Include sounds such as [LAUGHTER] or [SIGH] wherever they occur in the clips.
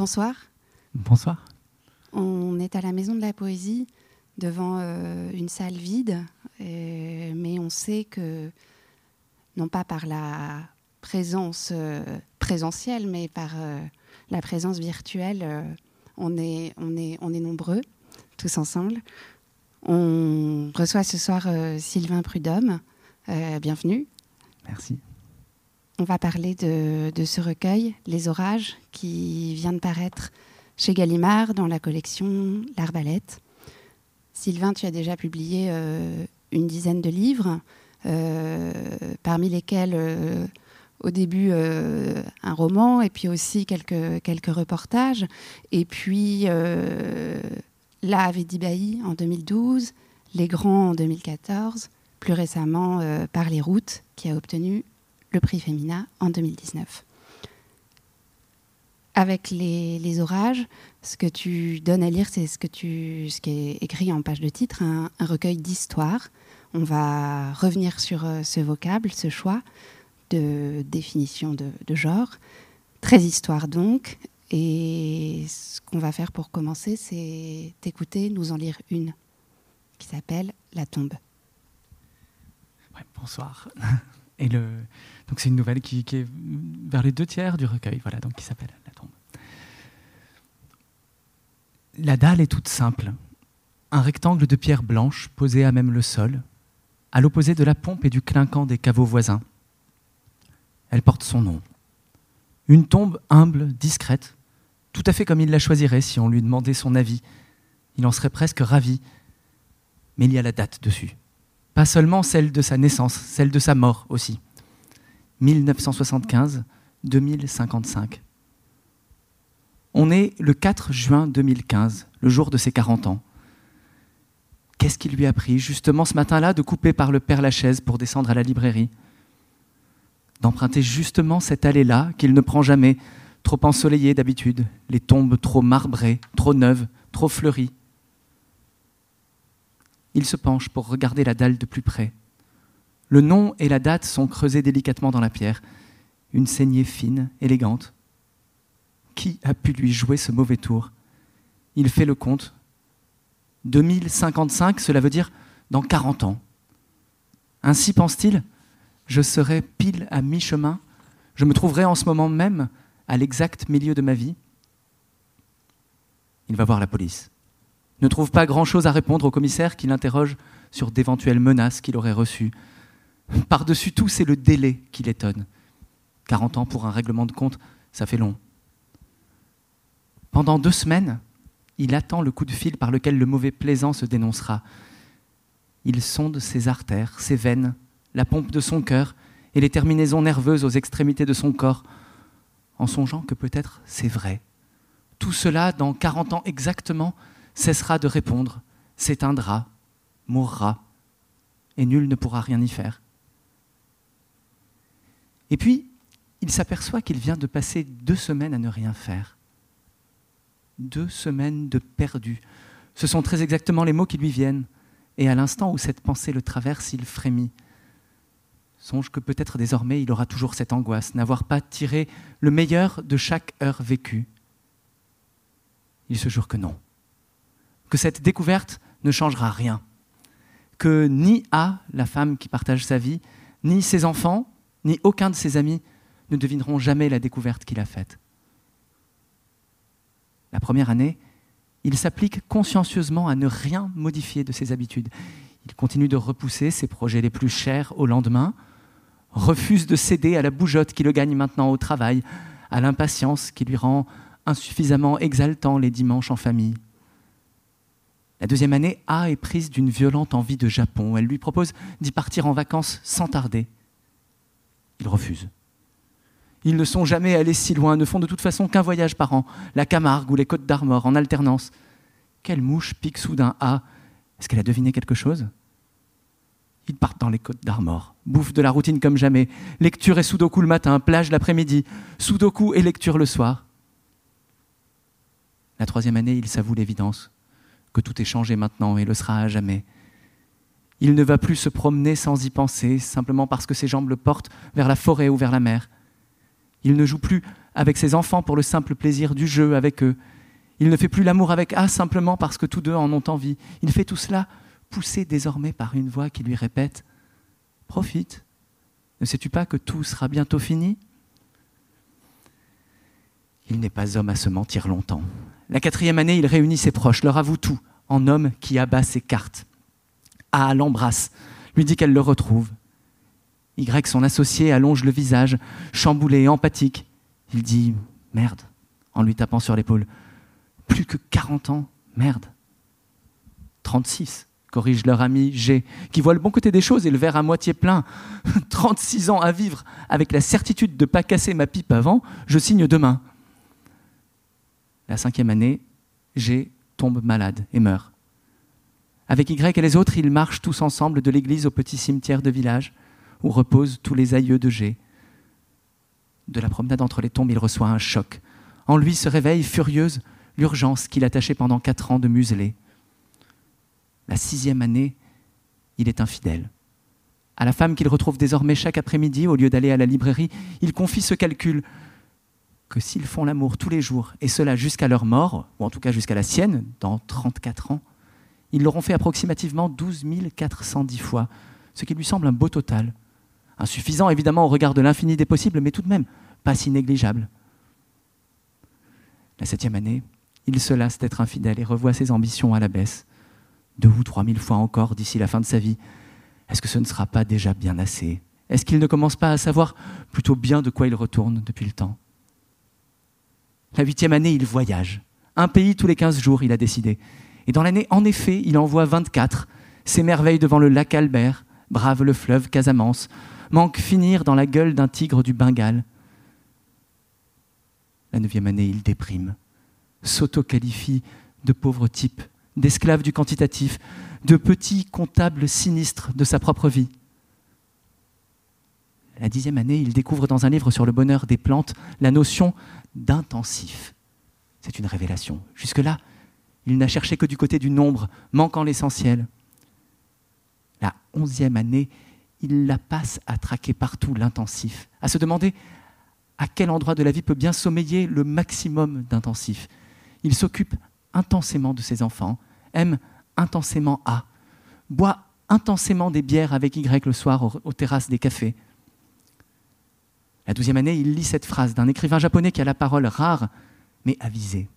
Bonsoir. Bonsoir. On est à la Maison de la Poésie, devant euh, une salle vide, euh, mais on sait que, non pas par la présence euh, présentielle, mais par la présence virtuelle, on, est, on, est, on est nombreux, tous ensemble. On reçoit ce soir Sylvain Prudhomme. bienvenue. Merci. On va parler de, ce recueil, Les Orages, qui vient de paraître chez Gallimard dans la collection L'Arbalète. Sylvain, tu as déjà publié euh, une dizaine de livres, euh, parmi lesquels euh, au début un roman et puis aussi quelques, quelques reportages. Et puis là, avec en 2012, Les Grands en 2014, plus récemment Par les routes, qui a obtenu le prix Femina en 2019 avec les, orages, ce que tu donnes à lire, c'est ce, ce qui est écrit en page de titre, un, recueil d'histoires. On va revenir sur euh, ce vocable, ce choix de définition de, genre. Très histoire donc. Et ce qu'on va faire pour commencer, c'est t'écouter, nous en lire une, qui s'appelle La tombe. bonsoir. [LAUGHS] Donc c'est une nouvelle qui, est vers les deux tiers du recueil, voilà, donc qui s'appelle La dalle est toute simple. Un rectangle de pierre blanche posé à même le sol, à l'opposé de la pompe et du clinquant des caveaux voisins. Elle porte son nom. Une tombe humble, discrète, tout à fait comme il la choisirait si on lui demandait son avis. Il en serait presque ravi. Mais il y a la date dessus. Pas seulement celle de sa naissance, celle de sa mort aussi. 1975-2055. On est le 4 juin 2015, le jour de ses 40 ans. Qu'est-ce qui lui a pris, justement ce matin-là, de couper par le Père Lachaise pour descendre à la librairie? D'emprunter justement cette allée-là qu'il ne prend jamais, trop ensoleillée d'habitude, les tombes trop marbrées, trop neuves, trop fleuries. Il se penche pour regarder la dalle de plus près. Le nom et la date sont creusés délicatement dans la pierre, une saignée fine, élégante, qui a pu lui jouer ce mauvais tour? Il fait le compte. 2055, cela veut dire dans 40 ans. Ainsi pense-t-il, je serai pile à mi-chemin, je me trouverai en ce moment même à l'exact milieu de ma vie. Il va voir la police. Ne trouve pas grand-chose à répondre au commissaire qui l'interroge sur d'éventuelles menaces qu'il aurait reçues. Par-dessus tout, c'est le délai qui l'étonne. 40 ans pour un règlement de compte, ça fait long. Pendant deux semaines, il attend le coup de fil par lequel le mauvais plaisant se dénoncera. Il sonde ses artères, ses veines, la pompe de son cœur et les terminaisons nerveuses aux extrémités de son corps, en songeant que peut-être c'est vrai. Tout cela, dans quarante ans exactement, cessera de répondre, s'éteindra, mourra, et nul ne pourra rien y faire. Et puis, il s'aperçoit qu'il vient de passer deux semaines à ne rien faire deux semaines de perdu. Ce sont très exactement les mots qui lui viennent. Et à l'instant où cette pensée le traverse, il frémit. Songe que peut-être désormais il aura toujours cette angoisse, n'avoir pas tiré le meilleur de chaque heure vécue. Il se jure que non, que cette découverte ne changera rien, que ni A, la femme qui partage sa vie, ni ses enfants, ni aucun de ses amis ne devineront jamais la découverte qu'il a faite la première année, il s'applique consciencieusement à ne rien modifier de ses habitudes. Il continue de repousser ses projets les plus chers au lendemain, refuse de céder à la bougeotte qui le gagne maintenant au travail, à l'impatience qui lui rend insuffisamment exaltant les dimanches en famille. La deuxième année, A est prise d'une violente envie de Japon. Elle lui propose d'y partir en vacances sans tarder. Il refuse. Ils ne sont jamais allés si loin, ne font de toute façon qu'un voyage par an, la Camargue ou les Côtes d'Armor en alternance. Quelle mouche pique soudain A Est-ce qu'elle a deviné quelque chose? Ils partent dans les Côtes d'Armor, bouffent de la routine comme jamais, lecture et sudoku le matin, plage l'après-midi, sudoku et lecture le soir. La troisième année, il s'avoue l'évidence, que tout est changé maintenant et le sera à jamais. Il ne va plus se promener sans y penser, simplement parce que ses jambes le portent vers la forêt ou vers la mer. Il ne joue plus avec ses enfants pour le simple plaisir du jeu avec eux. Il ne fait plus l'amour avec A simplement parce que tous deux en ont envie. Il fait tout cela poussé désormais par une voix qui lui répète ⁇ Profite, ne sais-tu pas que tout sera bientôt fini ?⁇ Il n'est pas homme à se mentir longtemps. La quatrième année, il réunit ses proches, leur avoue tout, en homme qui abat ses cartes. A l'embrasse, lui dit qu'elle le retrouve. Y, son associé, allonge le visage, chamboulé, empathique. Il dit Merde, en lui tapant sur l'épaule. Plus que 40 ans, merde. 36, corrige leur ami G, qui voit le bon côté des choses et le verre à moitié plein. [LAUGHS] 36 ans à vivre avec la certitude de ne pas casser ma pipe avant, je signe demain. La cinquième année, G tombe malade et meurt. Avec Y et les autres, ils marchent tous ensemble de l'église au petit cimetière de village où reposent tous les aïeux de G. De la promenade entre les tombes, il reçoit un choc. En lui se réveille furieuse l'urgence qu'il attachait pendant quatre ans de museler. La sixième année, il est infidèle. À la femme qu'il retrouve désormais chaque après-midi, au lieu d'aller à la librairie, il confie ce calcul que s'ils font l'amour tous les jours, et cela jusqu'à leur mort, ou en tout cas jusqu'à la sienne, dans 34 ans, ils l'auront fait approximativement 12 410 fois, ce qui lui semble un beau total. Insuffisant évidemment au regard de l'infini des possibles, mais tout de même pas si négligeable. La septième année, il se lasse d'être infidèle et revoit ses ambitions à la baisse, deux ou trois mille fois encore d'ici la fin de sa vie. Est-ce que ce ne sera pas déjà bien assez? Est-ce qu'il ne commence pas à savoir plutôt bien de quoi il retourne depuis le temps? La huitième année, il voyage. Un pays tous les quinze jours, il a décidé. Et dans l'année, en effet, il envoie 24, s'émerveille devant le lac Albert, brave le fleuve Casamance, manque finir dans la gueule d'un tigre du Bengale. La neuvième année, il déprime, s'auto-qualifie de pauvre type, d'esclave du quantitatif, de petit comptable sinistre de sa propre vie. La dixième année, il découvre dans un livre sur le bonheur des plantes la notion d'intensif. C'est une révélation. Jusque-là, il n'a cherché que du côté du nombre, manquant l'essentiel. La onzième année, il la passe à traquer partout l'intensif, à se demander à quel endroit de la vie peut bien sommeiller le maximum d'intensif. Il s'occupe intensément de ses enfants, aime intensément A, boit intensément des bières avec Y le soir aux, terrasses des cafés. La douzième année, il lit cette phrase d'un écrivain japonais qui a la parole rare mais avisée.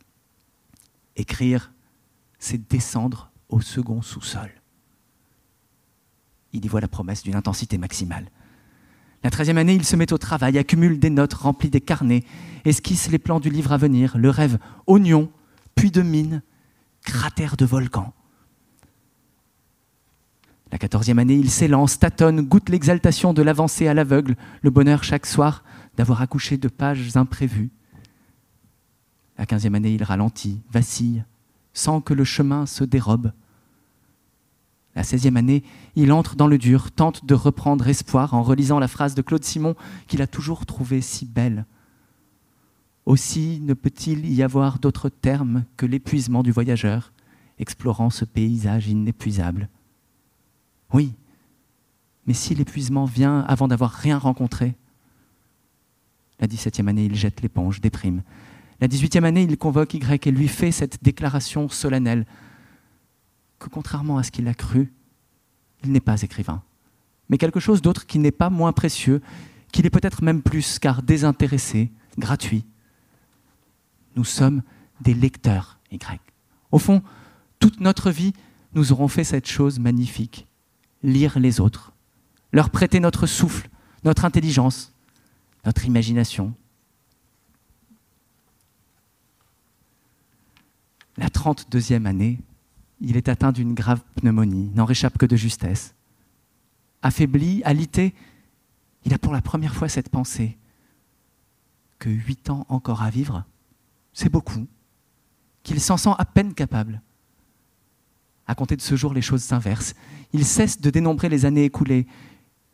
Écrire, c'est descendre au second sous-sol. Il y voit la promesse d'une intensité maximale. La treizième année, il se met au travail, accumule des notes, remplit des carnets, esquisse les plans du livre à venir, le rêve oignon, puits de mine, cratère de volcan. La quatorzième année, il s'élance, tâtonne, goûte l'exaltation de l'avancée à l'aveugle, le bonheur chaque soir d'avoir accouché de pages imprévues. La quinzième année, il ralentit, vacille, sans que le chemin se dérobe. La seizième année, il entre dans le dur, tente de reprendre espoir en relisant la phrase de Claude Simon qu'il a toujours trouvée si belle. Aussi ne peut-il y avoir d'autre terme que l'épuisement du voyageur, explorant ce paysage inépuisable. Oui, mais si l'épuisement vient avant d'avoir rien rencontré La dix-septième année, il jette l'éponge, déprime. La dix-huitième année, il convoque Y et lui fait cette déclaration solennelle que contrairement à ce qu'il a cru, il n'est pas écrivain, mais quelque chose d'autre qui n'est pas moins précieux, qu'il est peut-être même plus, car désintéressé, gratuit. Nous sommes des lecteurs Y. Au fond, toute notre vie, nous aurons fait cette chose magnifique, lire les autres, leur prêter notre souffle, notre intelligence, notre imagination, La 32e année, il est atteint d'une grave pneumonie, n'en réchappe que de justesse. Affaibli, alité, il a pour la première fois cette pensée que huit ans encore à vivre, c'est beaucoup, qu'il s'en sent à peine capable. À compter de ce jour, les choses s'inversent. Il cesse de dénombrer les années écoulées,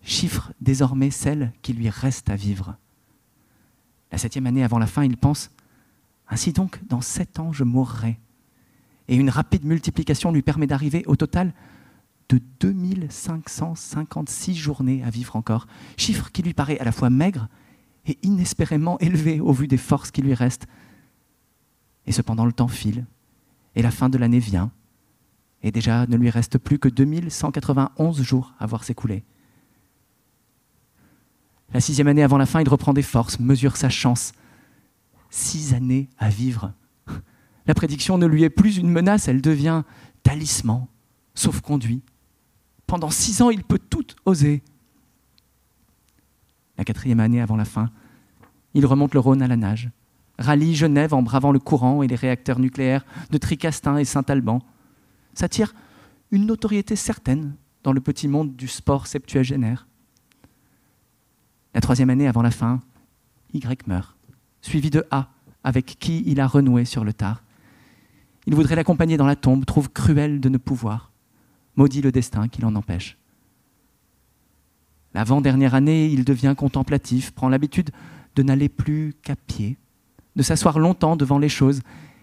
chiffre désormais celles qui lui restent à vivre. La septième année avant la fin, il pense Ainsi donc, dans sept ans, je mourrai et une rapide multiplication lui permet d'arriver au total de 2556 journées à vivre encore, chiffre qui lui paraît à la fois maigre et inespérément élevé au vu des forces qui lui restent. Et cependant le temps file, et la fin de l'année vient, et déjà ne lui reste plus que 2191 jours à voir s'écouler. La sixième année avant la fin, il reprend des forces, mesure sa chance. Six années à vivre. La prédiction ne lui est plus une menace, elle devient talisman, sauf-conduit. Pendant six ans, il peut tout oser. La quatrième année avant la fin, il remonte le Rhône à la nage, rallie Genève en bravant le courant et les réacteurs nucléaires de Tricastin et Saint-Alban. S'attire une notoriété certaine dans le petit monde du sport septuagénaire. La troisième année avant la fin, Y meurt, suivi de A, avec qui il a renoué sur le tard. Il voudrait l'accompagner dans la tombe, trouve cruel de ne pouvoir, maudit le destin qui l'en empêche. L'avant-dernière année, il devient contemplatif, prend l'habitude de n'aller plus qu'à pied, de s'asseoir longtemps devant les choses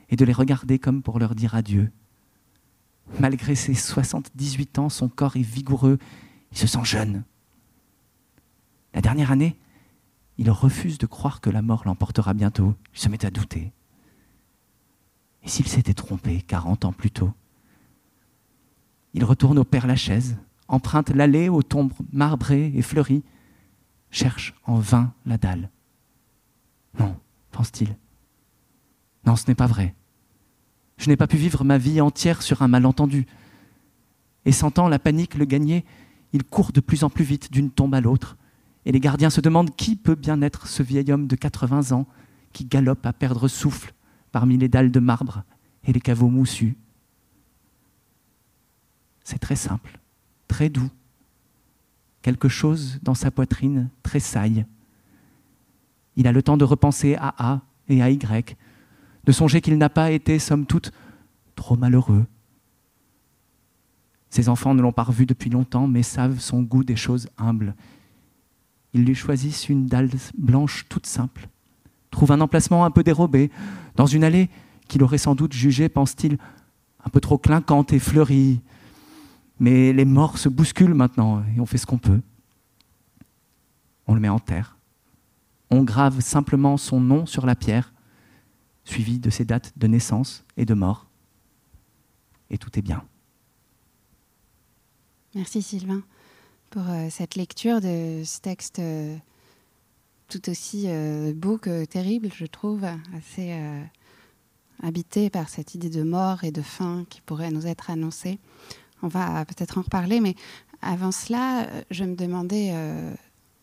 et de les regarder comme pour leur dire adieu. Malgré ses 78 ans, son corps est vigoureux, il se sent jeune. La dernière année, il refuse de croire que la mort l'emportera bientôt. Il se met à douter. Et s'il s'était trompé 40 ans plus tôt Il retourne au Père Lachaise, emprunte l'allée aux tombes marbrées et fleuries, cherche en vain la dalle. Non, pense-t-il. Non, ce n'est pas vrai. Je n'ai pas pu vivre ma vie entière sur un malentendu. Et sentant la panique le gagner, il court de plus en plus vite d'une tombe à l'autre, et les gardiens se demandent qui peut bien être ce vieil homme de 80 ans qui galope à perdre souffle parmi les dalles de marbre et les caveaux moussus. C'est très simple, très doux. Quelque chose dans sa poitrine tressaille. Il a le temps de repenser à A et à Y, de songer qu'il n'a pas été, somme toute, trop malheureux. Ses enfants ne l'ont pas revu depuis longtemps, mais savent son goût des choses humbles ils lui choisissent une dalle blanche toute simple, trouvent un emplacement un peu dérobé, dans une allée qu'il aurait sans doute jugée, pense-t-il, un peu trop clinquante et fleurie. Mais les morts se bousculent maintenant et on fait ce qu'on peut. On le met en terre. On grave simplement son nom sur la pierre, suivi de ses dates de naissance et de mort. Et tout est bien. Merci Sylvain pour euh, cette lecture de ce texte euh, tout aussi euh, beau que terrible, je trouve, assez habité par cette idée de mort et de fin qui pourrait nous être annoncée. On va peut-être en reparler, mais avant cela, je me demandais,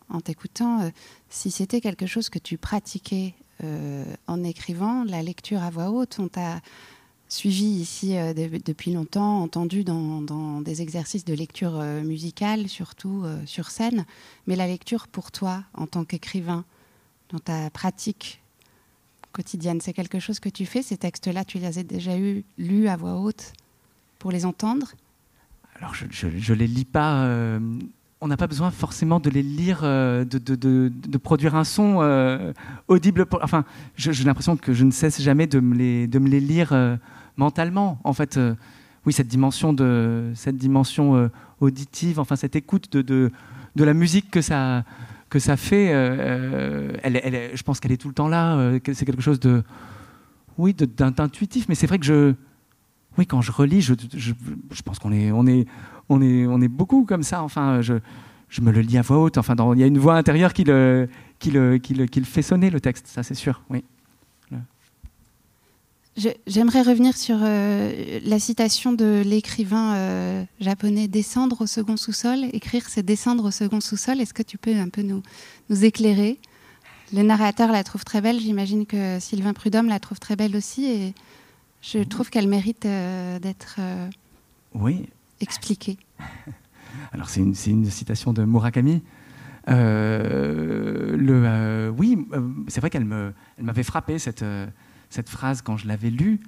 en t'écoutant, si c'était quelque chose que tu pratiquais en écrivant, la lecture à voix haute. On t'a suivi ici euh, depuis longtemps, entendu dans, des exercices de lecture euh, musicale, surtout euh, sur scène. Mais la lecture pour toi, en tant qu'écrivain, dans ta pratique quotidienne, c'est quelque chose que tu fais? Ces textes-là, tu les as déjà eu, lus à voix haute pour les entendre? Alors, je ne les lis pas. On n'a pas besoin forcément de les lire, de, de, produire un son audible. enfin, j'ai l'impression que je ne cesse jamais de me les, lire mentalement. En fait, euh, oui, cette dimension, de, cette dimension euh, auditive, enfin cette écoute de, de, la musique que ça, que ça fait, euh, je pense qu'elle est tout le temps là. c'est quelque chose de, oui, d'intuitif. Mais c'est vrai que je, oui, quand je relis, je, je, je pense qu'on est, on est, on est, on est beaucoup comme ça. Enfin, je, je me le lis à voix haute. Enfin, il y a une voix intérieure qui le, qui le, qui le, qui le fait sonner le texte. Ça, c'est sûr. Oui. J'aimerais revenir sur euh, la citation de l'écrivain euh, japonais Descendre au second sous-sol. Écrire, c'est descendre au second sous-sol. Est-ce que tu peux un peu nous, nous éclairer? Le narrateur la trouve très belle. J'imagine que Sylvain Prudhomme la trouve très belle aussi. Et je trouve qu'elle mérite euh, d'être oui. Expliquée. [LAUGHS] Alors, c'est une, une, citation de Murakami. le, oui, c'est vrai qu'elle m'avait frappé cette cette phrase quand je l'avais lue.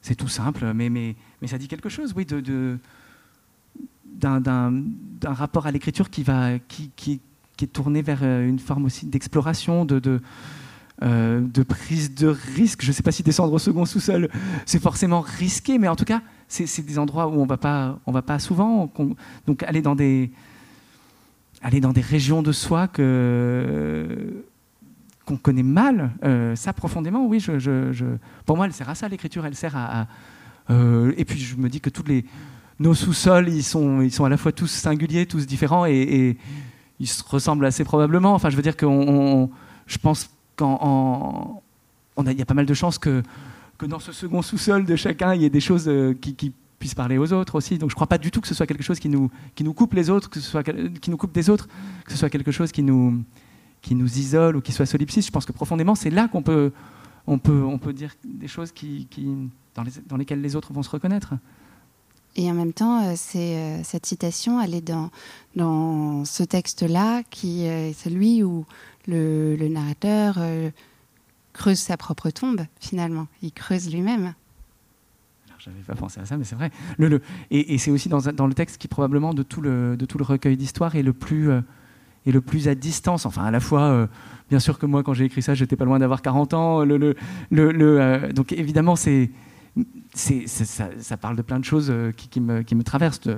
C'est tout simple, mais, mais, mais ça dit quelque chose, oui, de, de d'un rapport à l'écriture qui, va, qui, qui, qui, est tourné vers euh, une forme aussi d'exploration, de, de, euh, de, prise de risque. Je ne sais pas si descendre au second sous-sol, c'est forcément risqué, mais en tout cas, c'est des endroits où on va pas, va pas souvent. Donc aller dans des, aller dans des régions de soi que qu'on connaît mal, ça profondément, oui. Pour moi, elle sert à ça, l'écriture, elle sert à. et puis je me dis que tous les nos sous-sols, ils sont, ils sont à la fois tous singuliers, tous différents, et, ils se ressemblent assez probablement. Enfin, je veux dire que je pense qu'en il y a pas mal de chances que, que dans ce second sous-sol de chacun, il y ait des choses euh, qui, puissent parler aux autres aussi. Donc je ne crois pas du tout que ce soit quelque chose qui nous, qui nous coupe les autres, que ce soit qui nous coupe des autres, que ce soit quelque chose qui nous, qui nous isole ou qui soit solipsiste. Je pense que profondément, c'est là qu'on peut, on peut, on peut dire des choses qui, qui dans, les, dans, lesquelles les autres vont se reconnaître. Et en même temps, euh, euh, cette citation, elle est dans, dans ce texte-là, qui est celui où le, narrateur creuse sa propre tombe, finalement. Il creuse lui-même. Je n'avais pas pensé à ça, mais c'est vrai. Et, c'est aussi dans, le texte qui, probablement, de tout le, recueil d'histoire, est le plus. Euh, le plus à distance. Enfin, à la fois, euh, bien sûr que moi, quand j'ai écrit ça, j'étais pas loin d'avoir 40 ans. Euh, donc, évidemment, ça, parle de plein de choses qui me, traversent.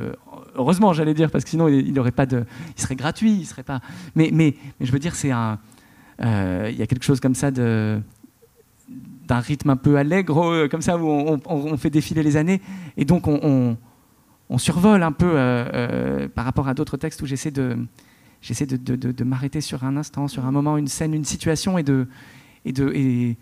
Heureusement, j'allais dire, parce que sinon, il, il, pas il serait gratuit. Il serait pas. Mais, mais, je veux dire, c'est un, euh, il y a quelque chose comme ça de d'un rythme un peu allègre, euh, comme ça, où on, fait défiler les années. Et donc, on, survole un peu euh, par rapport à d'autres textes où j'essaie de, de, m'arrêter sur un instant, sur un moment, une scène, une situation, et de, et de,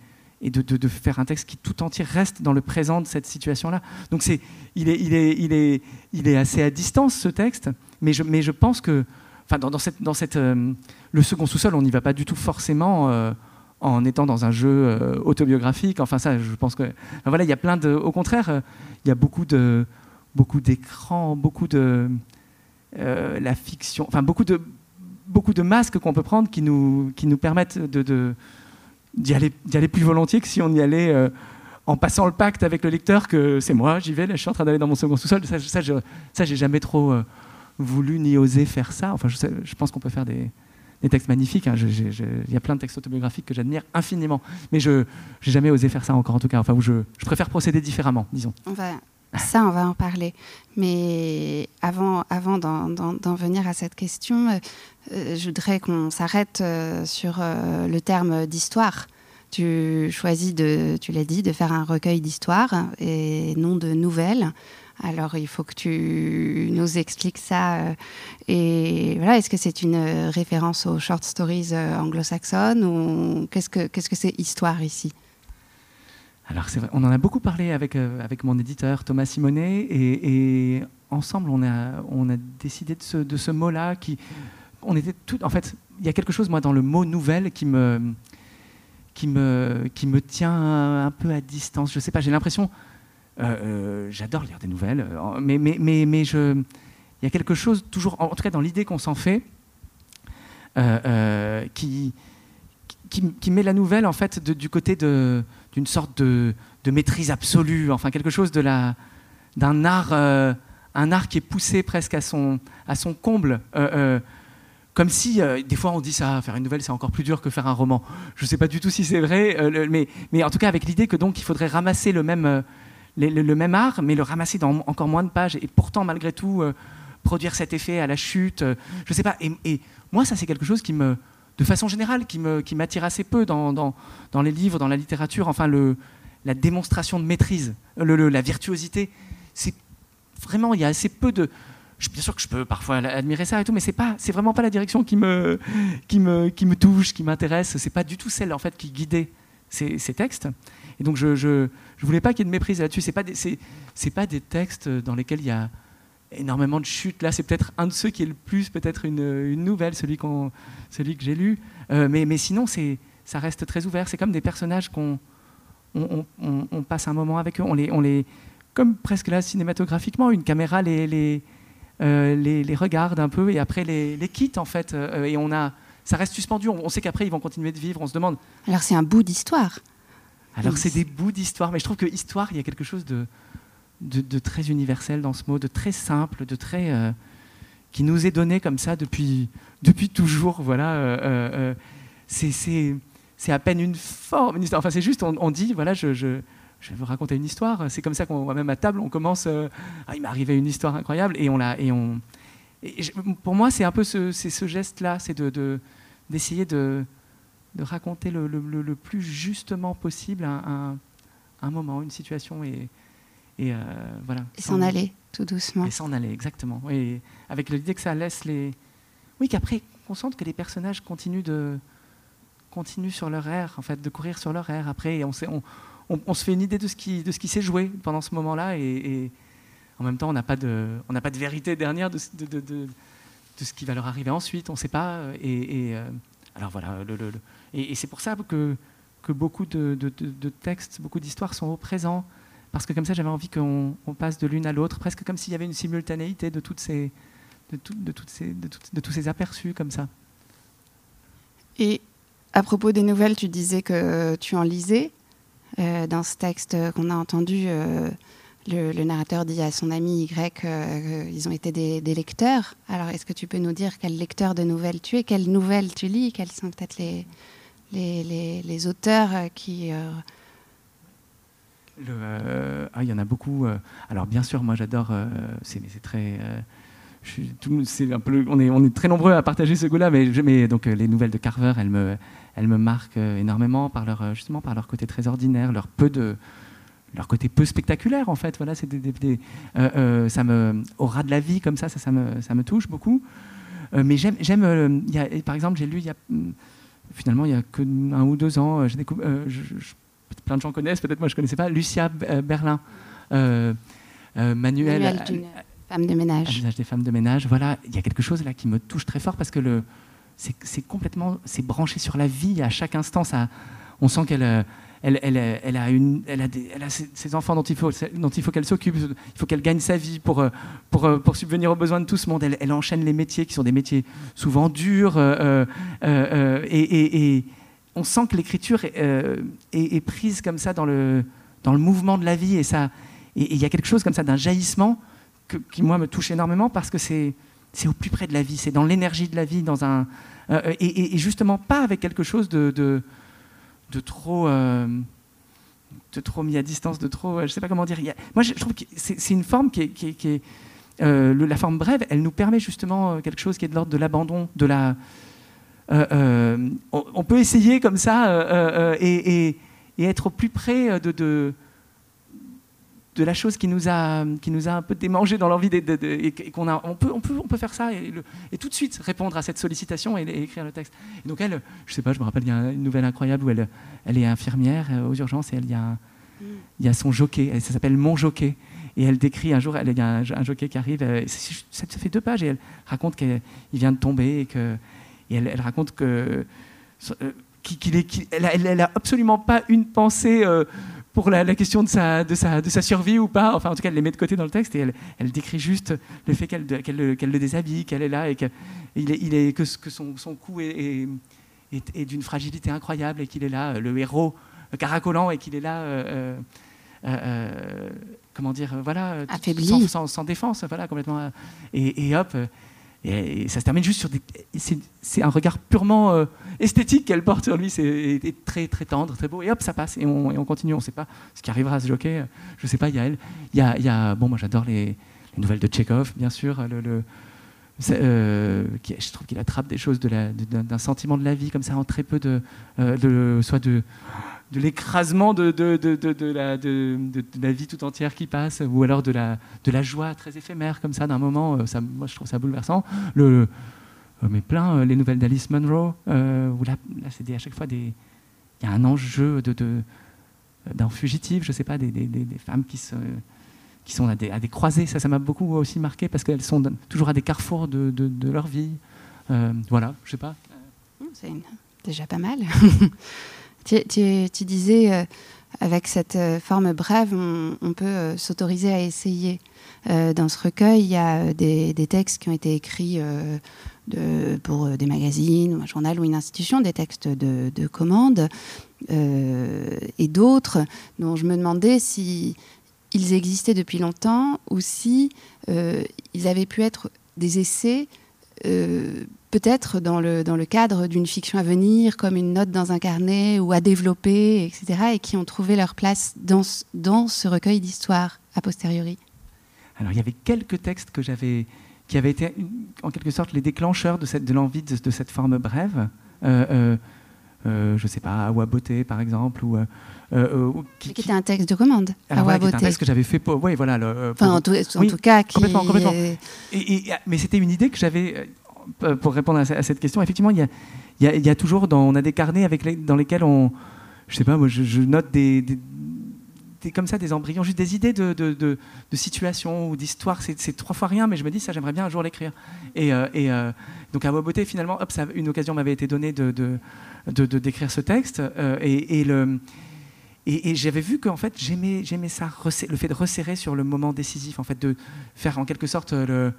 et de, faire un texte qui tout entier reste dans le présent de cette situation-là. Donc, c'est, il, est, il, est, il, est, il est assez à distance, ce texte, mais je, mais je pense que enfin, dans, cette, dans cette, euh, le second sous-sol, on n'y va pas du tout forcément euh, en étant dans un jeu euh, autobiographique. Enfin, ça, je pense que, voilà, il y a plein de, au contraire, il y a beaucoup de, beaucoup d'écrans, beaucoup de la fiction, enfin beaucoup de, beaucoup de masques qu'on peut prendre qui nous, qui nous permettent de, d'y aller, aller plus volontiers que si on y allait en passant le pacte avec le lecteur que c'est moi, j'y vais, là, je suis en train d'aller dans mon second sous-sol. Ça, ça, ça j'ai jamais trop voulu ni osé faire ça. Enfin, je, je pense qu'on peut faire des, textes magnifiques. Hein. Il y a plein de textes autobiographiques que j'admire infiniment. Mais je n'ai jamais osé faire ça encore, en tout cas. Enfin, je, je préfère procéder différemment, disons. Ça, on va en parler. Mais avant, avant d'en venir à cette question, euh, euh, je voudrais qu'on s'arrête euh, sur le terme d'histoire. Tu choisis, tu l'as dit, de faire un recueil d'histoires et non de nouvelles. Alors il faut que tu nous expliques ça. Et voilà, est-ce que c'est une référence aux short stories anglo-saxonnes ou qu'est-ce que qu'est-ce que c'est histoire ici? Alors c'est vrai, on en a beaucoup parlé avec, euh, avec mon éditeur Thomas Simonet et, ensemble on a, on a décidé de ce, de ce mot-là qui on était tout en fait il y a quelque chose moi dans le mot nouvelle qui me qui me qui me tient un peu à distance. Je sais pas j'ai l'impression euh, euh, j'adore lire des nouvelles, mais, mais, mais, mais je, il y a quelque chose, toujours, en tout cas dans l'idée qu'on s'en fait, qui, qui, met la nouvelle en fait du côté d'une sorte de, de, maîtrise absolue, enfin quelque chose de la, d'un art, un art qui est poussé presque à son, à son comble. comme si, des fois on dit ça, faire une nouvelle c'est encore plus dur que faire un roman. Je ne sais pas du tout si c'est vrai, mais, mais en tout cas avec l'idée que donc il faudrait ramasser le même, le, même art, mais le ramasser dans encore moins de pages, et pourtant, malgré tout, euh, produire cet effet à la chute. Euh, je ne sais pas. Et, moi, ça, c'est quelque chose qui me, de façon générale, qui m'attire assez peu dans, les livres, dans la littérature. Enfin, la démonstration de maîtrise, la virtuosité. C'est vraiment, il y a assez peu de. bien sûr que je peux parfois admirer ça et tout, mais c'est pas, vraiment pas la direction qui me, touche, qui m'intéresse. C'est pas du tout celle en fait qui guidait ces, textes. Et donc je, je, je voulais pas qu'il y ait de méprise là-dessus. C'est pas c'est pas des textes dans lesquels il y a énormément de chutes. Là, c'est peut-être un de ceux qui est le plus peut-être une, une, nouvelle, celui, qu'on, celui que j'ai lu. Euh, mais, mais sinon, ça reste très ouvert. C'est comme des personnages qu'on on, on, passe un moment avec eux. On les, on les, comme presque là cinématographiquement, une caméra les, les, euh, les, les, regarde un peu et après les, les quitte en fait. Euh, et on a, ça reste suspendu. On, on sait qu'après ils vont continuer de vivre. On se demande. Alors c'est un bout d'histoire. Alors c'est des bouts d'histoire, mais je trouve que histoire, il y a quelque chose de, de, très universel dans ce mot, de très simple, de très euh, qui nous est donné comme ça depuis, depuis toujours. Voilà, euh, euh, c'est à peine une forme, Enfin, c'est juste, on, dit, voilà, je, je, je, vous raconter une histoire. C'est comme ça qu'on va même à table, on commence. Ah, il m'est arrivé une histoire incroyable, et on l'a, et on. pour moi, c'est un peu ce, ce geste-là, c'est de, d'essayer de de raconter le, le, plus justement possible un, un, moment, une situation et, et voilà. Et s'en aller tout doucement. Et s'en aller, exactement. Et avec l'idée que ça laisse les. Oui, qu'après, on sente que les personnages continuent de continuent sur leur air, en fait, de courir sur leur air. Après, on, sait, on, on, se fait une idée de ce qui, de ce qui s'est joué pendant ce moment-là, et, en même temps, on n'a pas de, on n'a pas de vérité dernière de, de, de, de, ce qui va leur arriver ensuite. On ne sait pas. Et, et euh, alors voilà. Le, le, et, c'est pour ça que, que beaucoup de, textes, beaucoup d'histoires sont au présent, parce que comme ça, j'avais envie qu'on passe de l'une à l'autre, presque comme s'il y avait une simultanéité de toutes ces, de, de, toutes ces, de, tous ces aperçus comme ça. Et à propos des nouvelles, tu disais que tu en lisais. Euh, dans ce texte qu'on a entendu, euh, le, narrateur dit à son ami Y euh, qu'ils ont été des, lecteurs. Alors, est-ce que tu peux nous dire quel lecteur de nouvelles tu es Quelles nouvelles tu lis Quels sont peut-être les, les, les, auteurs qui... ah, il y en a beaucoup. Alors, bien sûr, moi, j'adore... c'est très c'est un peu, on, est, on est très nombreux à partager ce goût-là, mais, mais, donc les nouvelles de Carver, elles me, elles me marquent énormément par leur, justement par leur côté très ordinaire, leur peu de, leur côté peu spectaculaire en fait. Voilà, c'est des, euh, euh, ça me, au ras de la vie comme ça, ça, ça me, ça me touche beaucoup. Euh, mais j'aime, j'aime, par exemple, j'ai lu y a finalement il y a que un ou deux ans, j'ai découvert, plein de gens connaissent, peut-être moi je connaissais pas, Lucia Berlin, Manuel. Manuel femme de ménage. Des femmes de ménage. Voilà, il y a quelque chose là qui me touche très fort parce que le, c'est complètement, c'est branché sur la vie à chaque instant. Ça, on sent qu'elle, elle, elle, elle, a une, elle a, des, elle a ses, enfants dont il faut, dont il faut qu'elle s'occupe. Il faut qu'elle gagne sa vie pour, pour, pour subvenir aux besoins de tout ce monde. Elle, enchaîne les métiers qui sont des métiers souvent durs. Euh, euh, euh, et, et, on sent que l'écriture est, est, prise comme ça dans le, dans le mouvement de la vie. Et ça, et il y a quelque chose comme ça d'un jaillissement qui, moi, me touche énormément parce que c'est au plus près de la vie, c'est dans l'énergie de la vie, dans un, euh, euh, et, justement pas avec quelque chose de, de, trop, euh, de trop mis à distance, de trop, je sais pas comment dire. moi, je, trouve que c'est une forme qui est, qui est, la forme brève, elle nous permet justement quelque chose qui est de l'ordre de l'abandon, de la. On, peut essayer comme ça et, et, être au plus près de de la chose qui nous a, qui nous a un peu démangé dans l'envie de, et qu'on a, on peut, on peut, on peut faire ça et, et, tout de suite répondre à cette sollicitation et, écrire le texte. Et donc elle, je sais pas, je me rappelle, il y a une nouvelle incroyable où elle, elle est infirmière euh, aux urgences et elle, il y a, il y a son jockey, ça s'appelle Mon jockey. Et elle décrit un jour, elle, il y a un, jockey qui arrive, euh, ça, fait deux pages et elle raconte qu'il vient de tomber et que, et elle, raconte que euh, qu'il est, elle, elle, a absolument pas une pensée pour la, question de sa, de, sa, de sa, survie ou pas. Enfin, en tout cas, elle les met de côté dans le texte et elle, elle décrit juste le fait qu'elle qu'elle le déshabille, qu'elle est là et que, il est, il est, que, que son, son cou est, est, d'une fragilité incroyable et qu'il est là, le héros caracolant, et qu'il est là. Euh, euh, euh, comment dire, voilà, Affaibli. Sans, sans, défense, voilà, complètement. Et, et hop, et, ça se termine juste sur des. C'est un regard purement euh, esthétique qu'elle porte sur lui. C'est très, très tendre, très beau. Et hop, ça passe. Et on, continue. On ne sait pas ce qui arrivera à ce jockey. Je ne sais pas, il y a elle. Y a, bon, moi j'adore les, les, nouvelles de Tchekhov, bien sûr. Euh, je trouve qu'il attrape des choses d'un sentiment de la vie, comme ça, en très peu de. Euh, de soit de de l'écrasement de, de, de, de, la, de, la vie tout entière qui passe, ou alors de la, de la joie très éphémère comme ça d'un moment. Euh, ça, moi, je trouve ça bouleversant. Le, euh, mais plein, euh, les nouvelles d'Alice Munro, où là, là c'est à chaque fois des. Il y a un enjeu de, d'un fugitif, je sais pas, des, des, des femmes qui, se, qui sont à des, à des croisées. Ça, ça m'a beaucoup aussi marqué parce qu'elles sont toujours à des carrefours de, de leur vie. voilà, je sais pas. C'est déjà pas mal. [LAUGHS] Tu, disais, euh, avec cette euh, forme brève, on, peut euh, s'autoriser à essayer. dans ce recueil, il y a des, textes qui ont été écrits pour des magazines, ou un journal ou une institution, des textes de, commande, et d'autres dont je me demandais si ils existaient depuis longtemps ou si ils avaient pu être des essais peut-être dans le, dans le cadre d'une fiction à venir, comme une note dans un carnet ou à développer, etc., et qui ont trouvé leur place dans, dans ce recueil d'histoires a posteriori Alors il y avait quelques textes que j'avais, qui avaient été en quelque sorte les déclencheurs de, cette, de l'envie de, cette forme brève. Euh, euh, euh, je sais pas, Awa Beauté par exemple, ou, qui, était un texte de commande. Alors, Beauté. un texte que j'avais fait pour, oui, voilà. enfin, en, tout, cas, qui... complètement, complètement. Et, mais c'était une idée que j'avais pour répondre à, cette question. Effectivement, il y a, toujours, on a des carnets dans lesquels on, je sais pas, moi, je, note des comme ça des embryons, juste des idées de, de, situations ou d'histoires. C'est trois fois rien, mais je me dis ça, j'aimerais bien un jour l'écrire. Et, euh, euh, donc à Beauté, finalement, une occasion m'avait été donnée de, d'écrire ce texte. Euh, et, j'avais vu qu'en fait, j'aimais, j'aimais ça, le fait de resserrer sur le moment décisif, en fait, de faire en quelque sorte le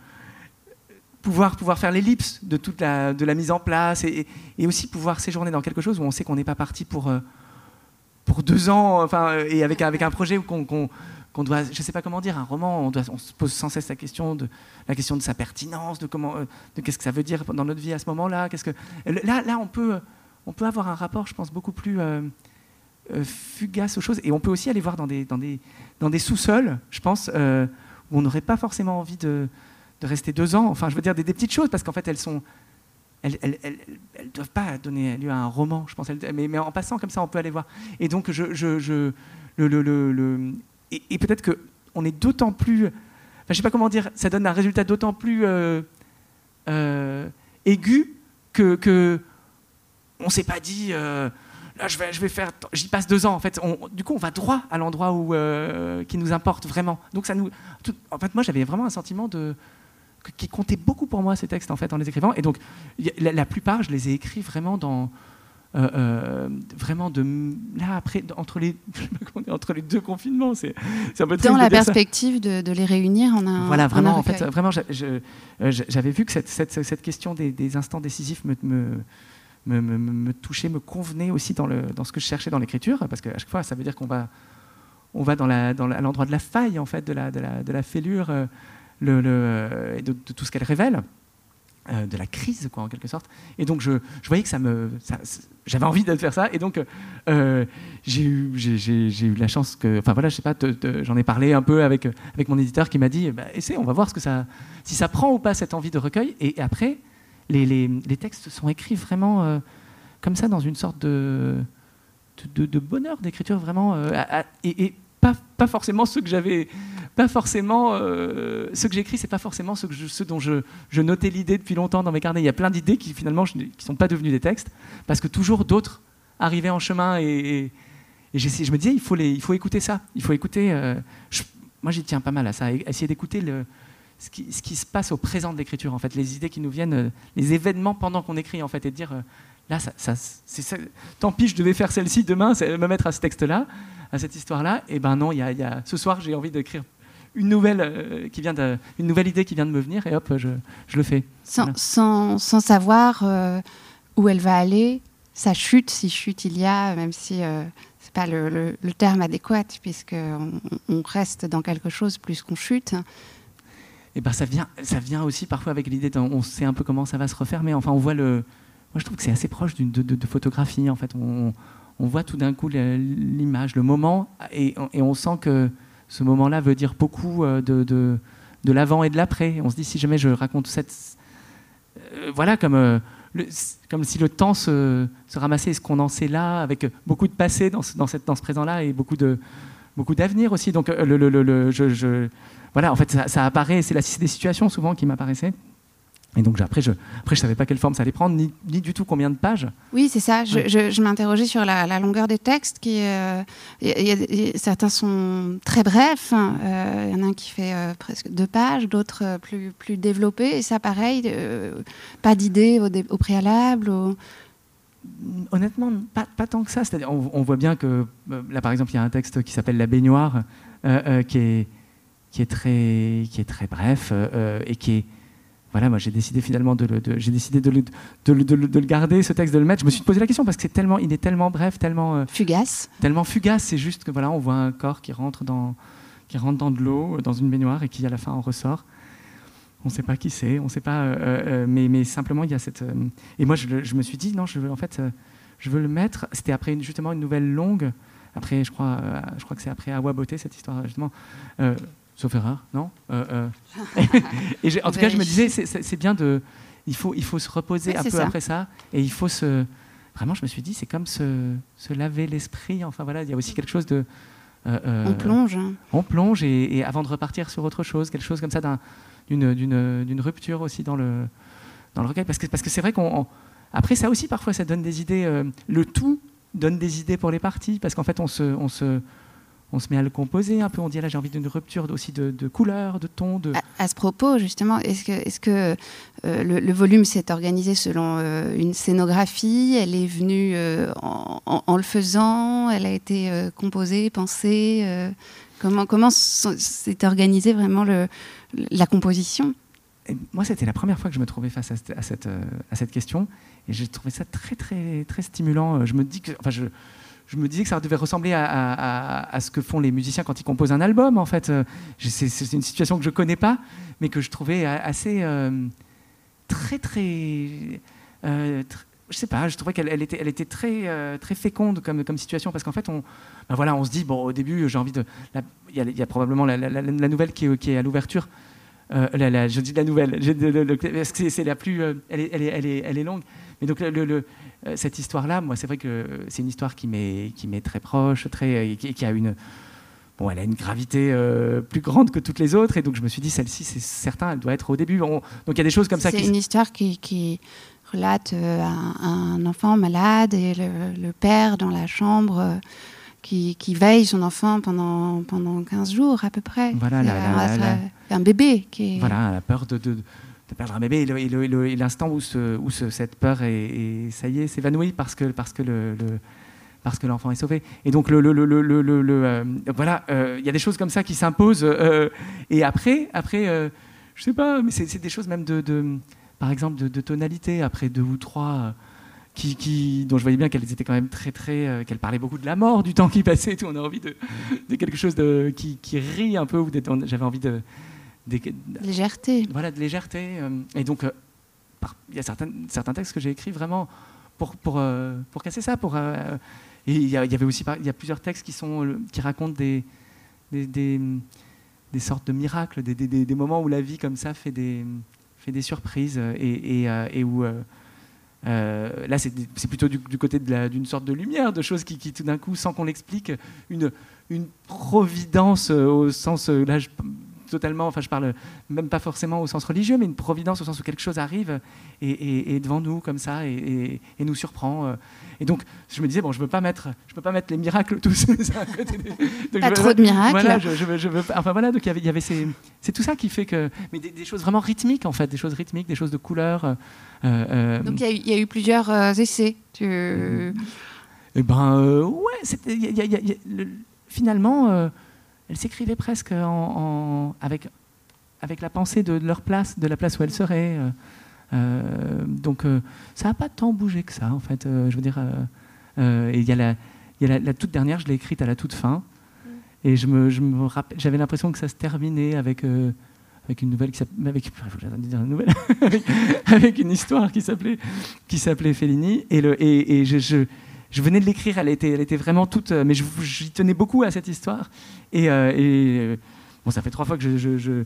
pouvoir, pouvoir faire l'ellipse de toute la, de la mise en place et, et, aussi pouvoir séjourner dans quelque chose où on sait qu'on n'est pas parti pour pour deux ans, enfin, et avec, avec un projet qu'on qu'on doit, je ne sais pas comment dire, un roman, on, doit, on, se pose sans cesse la question de, la question de sa pertinence, de euh, de qu'est-ce que ça veut dire dans notre vie à ce moment-là. Là, là, on peut, on peut avoir un rapport, je pense, beaucoup plus euh, euh, fugace aux choses, et on peut aussi aller voir dans des, dans des, dans des sous-sols, je pense, où on n'aurait pas forcément envie de, de, rester deux ans. Enfin, je veux dire des, petites choses, parce qu'en fait, elles sont, elles ne doivent pas donner lieu à un roman, je pense. Mais, mais, en passant comme ça, on peut aller voir. Et donc, je, je, je le, le, le, et, peut-être qu'on est d'autant plus. Enfin, je sais pas comment dire, ça donne un résultat d'autant plus euh, euh, aigu que, que on s'est pas dit. Euh, là, je vais, je vais faire. J'y passe deux ans. En fait, on, du coup, on va droit à l'endroit où qui nous importe vraiment. Donc, ça nous. en fait, moi, j'avais vraiment un sentiment de qui comptaient beaucoup pour moi ces textes en fait en les écrivant. Et donc la, plupart, je les ai écrits vraiment dans euh, euh, vraiment de là après entre les [LAUGHS] entre les deux confinements, c'est un peu dans la perspective de, de, les réunir en un voilà vraiment en fait vraiment euh, j'avais vu que cette, cette, cette question des, des, instants décisifs me, me me, me, touchait, me convenait aussi dans, le, dans ce que je cherchais dans l'écriture, parce qu'à chaque fois, ça veut dire qu'on va, on va dans la, dans à l'endroit de la faille, en fait, de la, de la, de la fêlure, le, de, tout ce qu'elle révèle. Euh, de la crise, quoi, en quelque sorte. Et donc, je, je voyais que ça me, j'avais envie de faire ça. Et donc, euh, j'ai eu, eu la chance que, enfin voilà, je sais pas, j'en ai parlé un peu avec avec mon éditeur qui m'a dit, bah, essaie, on va voir ce que ça, si ça prend ou pas cette envie de recueil. Et, après, les, les, les, textes sont écrits vraiment euh, comme ça, dans une sorte de de, de bonheur d'écriture vraiment, et, et pas, pas forcément ceux que j'avais pas forcément euh, ce que j'écris, c'est pas forcément ce, dont je, je notais l'idée depuis longtemps dans mes carnets. Il y a plein d'idées qui finalement qui sont pas devenues des textes parce que toujours d'autres arrivaient en chemin et, je me disais il faut les, il faut écouter ça, il faut écouter. Euh, moi j'y tiens pas mal à ça, essayer d'écouter ce qui, se passe au présent de l'écriture en fait, les idées qui nous viennent, euh, les événements pendant qu'on écrit en fait et de dire là ça, ça, tant pis je devais faire celle-ci demain, me mettre à ce texte-là, à cette histoire-là. Et ben non, y, y a, ce soir j'ai envie d'écrire une nouvelle, euh, qui vient de, une nouvelle idée qui vient de me venir et hop, je, je le fais. Sans, sans, sans savoir euh, où elle va aller, sa chute, si chute il y a, même si euh, c'est pas le, le, terme adéquat, puisqu'on on reste dans quelque chose plus qu'on chute. Et ben ça vient, ça vient aussi parfois avec l'idée, on sait un peu comment ça va se refaire, mais enfin on voit le. Moi je trouve que c'est assez proche de, de, de, photographie en fait. On, on voit tout d'un coup l'image, le moment, et, et on sent que ce moment-là veut dire beaucoup euh, de, de, l'avant et de l'après. On se dit, si jamais je raconte cette... Euh, voilà, comme, euh, comme si le temps se, se ramassait et se condensait là, avec beaucoup de passé dans ce, dans cette, dans ce présent-là et beaucoup de beaucoup d'avenir aussi. Donc, le, le, le, je, je, voilà, en fait, ça, ça apparaît, c'est des situations souvent qui m'apparaissaient. Et donc après, je après, je savais pas quelle forme ça allait prendre, ni, ni du tout combien de pages. Oui, c'est ça. Je, je, m'interrogeais sur la, la, longueur des textes. Qui, euh, certains sont très brefs. Hein. Euh, il y en a un qui fait euh, presque deux pages, d'autres plus, plus développés. Et ça, pareil, pas d'idée au, au, préalable Honnêtement, pas, pas, tant que ça. C'est-à-dire, on, on, voit bien que là, par exemple, il y a un texte qui s'appelle La baignoire, qui est qui est très qui est très bref et qui est voilà, moi j'ai décidé finalement de, j'ai décidé de le, de, le, garder, ce texte, de le mettre. Je me suis posé la question parce que c'est tellement, il est tellement bref, tellement euh, fugace. Tellement fugace, c'est juste que voilà, on voit un corps qui rentre dans, qui rentre dans de l'eau, dans une baignoire et qui à la fin en ressort. On ne sait pas qui c'est, on sait pas, euh, euh, mais, mais, simplement il y a cette. et moi je, je, me suis dit non, je veux en fait, je veux le mettre. C'était après justement une nouvelle longue. Après, je crois, je crois que c'est après Awa Beauté cette histoire justement sauf erreur, non? Euh, euh. [LAUGHS] et En tout cas, je me disais, c'est bien de. Il faut, il faut se reposer un peu après ça, et il faut se. vraiment, je me suis dit, c'est comme se, se laver l'esprit. Enfin voilà, il y a aussi quelque chose de. Euh, on plonge. Hein. On plonge et, avant de repartir sur autre chose, quelque chose comme ça d'une rupture aussi dans le, dans le recueil. Parce que c'est parce que vrai qu'on. Après, ça aussi, parfois, ça donne des idées. Euh, le tout donne des idées pour les parties, parce qu'en fait, on se, on se, on se met à le composer un peu. On dit là, j'ai envie d'une rupture aussi de, de couleur, de ton. De... À, ce propos, justement, est-ce que, est -ce que euh, le, volume s'est organisé selon euh, une scénographie? Elle est venue euh, en, le faisant? Elle a été composée, pensée Comment, comment s'est organisée vraiment le, la composition? Moi, c'était la première fois que je me trouvais face à, à cette, à cette question, et j'ai trouvé ça très, très, très stimulant. Je me dis que, enfin, je, je me disais que ça devait ressembler à, ce que font les musiciens quand ils composent un album. En fait, euh, c'est une situation que je connais pas, mais que je trouvais assez euh, très très, euh, je sais pas, je trouvais qu'elle était, elle était très très féconde comme, comme situation parce qu'en fait on, ben voilà, on se dit bon au début j'ai envie de, il y, a probablement la, nouvelle qui est, qui est à l'ouverture. je dis la nouvelle, c'est la plus, elle est, elle, est, elle, est, longue. Mais donc le euh, cette histoire-là, moi, c'est vrai que c'est une histoire qui m'est qui m'est très proche, très euh, qui, a une bon, elle a une gravité euh, plus grande que toutes les autres, et donc je me suis dit celle-ci, c'est certain, elle doit être au début. donc il y a des choses comme ça. C'est une histoire qui, relate un, enfant malade et le, père dans la chambre. Qui, veille son enfant pendant, pendant 15 jours à peu près. Voilà, un bébé qui est... Voilà, la peur de, de perdre un bébé et l'instant où, cette peur est, ça y est s'évanouit parce que parce que parce que l'enfant est sauvé. Et donc, le, euh, voilà, euh, il y a des choses comme ça qui s'imposent. Euh, et après, après je sais pas, mais c'est des choses même de, de par exemple, de, tonalité, après deux ou trois, qui, dont je voyais bien qu'elles étaient quand même très, très. qu'elles parlaient beaucoup de la mort, du temps qui passait, tout. On a envie de, de quelque chose de, qui, rit un peu, j'avais envie de légèreté. Voilà, de légèreté. Euh, et donc, euh, il y a certains, certains textes que j'ai écrits vraiment pour, pour, euh, pour casser ça. Pour, et il y, avait aussi il y a plusieurs textes qui, sont, qui racontent des, des, des, sortes de miracles, des, des, moments où la vie, comme ça, fait des, fait des surprises et, et, et où. là, c'est plutôt du, côté d'une sorte de lumière, de choses qui, qui tout d'un coup, sans qu'on l'explique, une, une providence au sens. Là, je, totalement, enfin je parle même pas forcément au sens religieux, mais une providence au sens où quelque chose arrive et, devant nous comme ça et, nous surprend. Euh. Et donc je me disais bon, je veux pas mettre, je peux pas mettre les miracles tous à côté. pas trop de miracles. Voilà, je, je, veux, enfin voilà, donc il y avait, c'est tout ça qui fait que, mais des, choses vraiment rythmiques en fait, des choses rythmiques, des choses de couleur. Euh, euh, donc il y, a eu plusieurs essais. Tu... Eh ben ouais, finalement elles s'écrivaient presque en, avec, avec la pensée de, leur place, de la place où elles seraient. Euh, euh, donc euh, ça n'a pas tant bougé que ça, en fait. je veux dire, et il y a, la, y a la, toute dernière, je l'ai écrite à la toute fin. Et je me, je me j'avais l'impression que ça se terminait avec, avec une nouvelle qui s'appelait, avec, une nouvelle, [LAUGHS] avec, une histoire qui s'appelait, qui s'appelait Fellini. Et, le, et, et je, je je venais de l'écrire, elle était, vraiment toute. Euh, mais j'y tenais beaucoup à cette histoire. Et, euh, euh, bon, ça fait trois fois que je,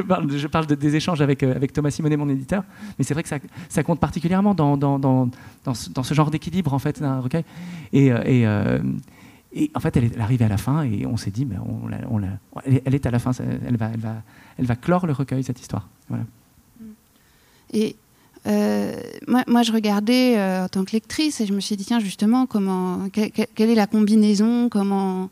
[LAUGHS] parle, de, des échanges avec, Thomas Simonet, mon éditeur. Mais c'est vrai que ça, compte particulièrement dans, ce, genre d'équilibre en fait d'un recueil. Et, en fait, elle est arrivée à la fin et on s'est dit, elle est à la fin, elle va, elle clore le recueil cette histoire. Voilà. Et euh, moi, je regardais euh, en tant que lectrice et je me suis dit, tiens, justement, comment, quelle est la combinaison, comment,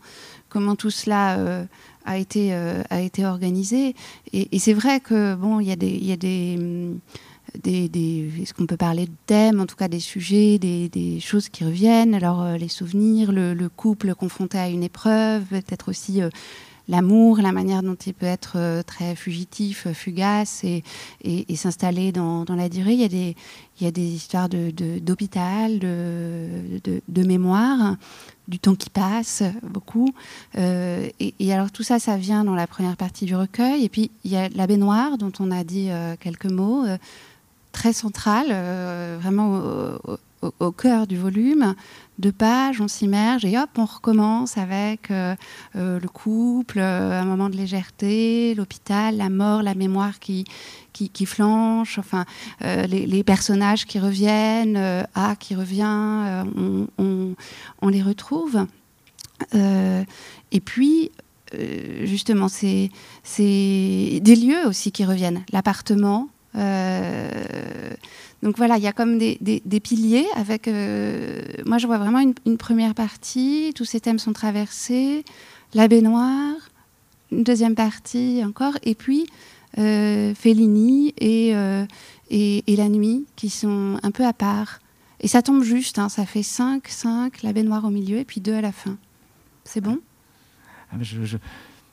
comment tout cela euh, a, été, a été organisé. Et, c'est vrai que, bon, il y a des. Y a des hum, des, des est-ce qu'on peut parler de thèmes, en tout cas des sujets, des, des choses qui reviennent Alors les souvenirs, le, couple confronté à une épreuve, peut-être aussi l'amour, la manière dont il peut être euh, très fugitif, euh, fugace et, et, s'installer dans, la durée. Il y a des, il histoires d'hôpital, de, mémoire, du temps qui passe, beaucoup. Euh, et, alors tout ça, ça vient dans la première partie du recueil. Et puis il y a la baignoire dont on a dit quelques mots, très centrale, vraiment cœur du volume. Deux pages, on s'immerge et hop, on recommence avec le couple, un moment de légèreté, l'hôpital, la mort, la mémoire qui, qui, flanche, enfin, les, personnages qui reviennent, A qui revient, on, on, les retrouve. et puis, euh, justement, c'est des lieux aussi qui reviennent. L'appartement. Euh, donc voilà, il y a comme des, piliers avec. Euh, moi, je vois vraiment une, première partie. Tous ces thèmes sont traversés. La baignoire, une deuxième partie encore, et puis Fellini et, et, la nuit qui sont un peu à part. Et ça tombe juste, hein, ça fait 5, 5, la baignoire au milieu et puis 2 à la fin. C'est bon? Ah,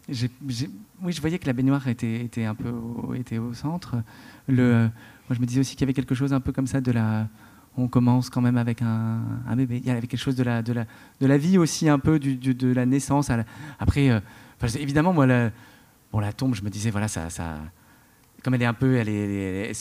oui, je voyais que la baignoire était, était un peu au, était au centre. Le, moi, je me disais aussi qu'il y avait quelque chose un peu comme ça de la. On commence quand même avec un, bébé. Il y avait quelque chose de la, de la, de la vie aussi, un peu du, de la naissance. après, euh, évidemment, moi, la, bon, la tombe, je me disais, voilà, ça, ça, comme elle est un peu, elle est,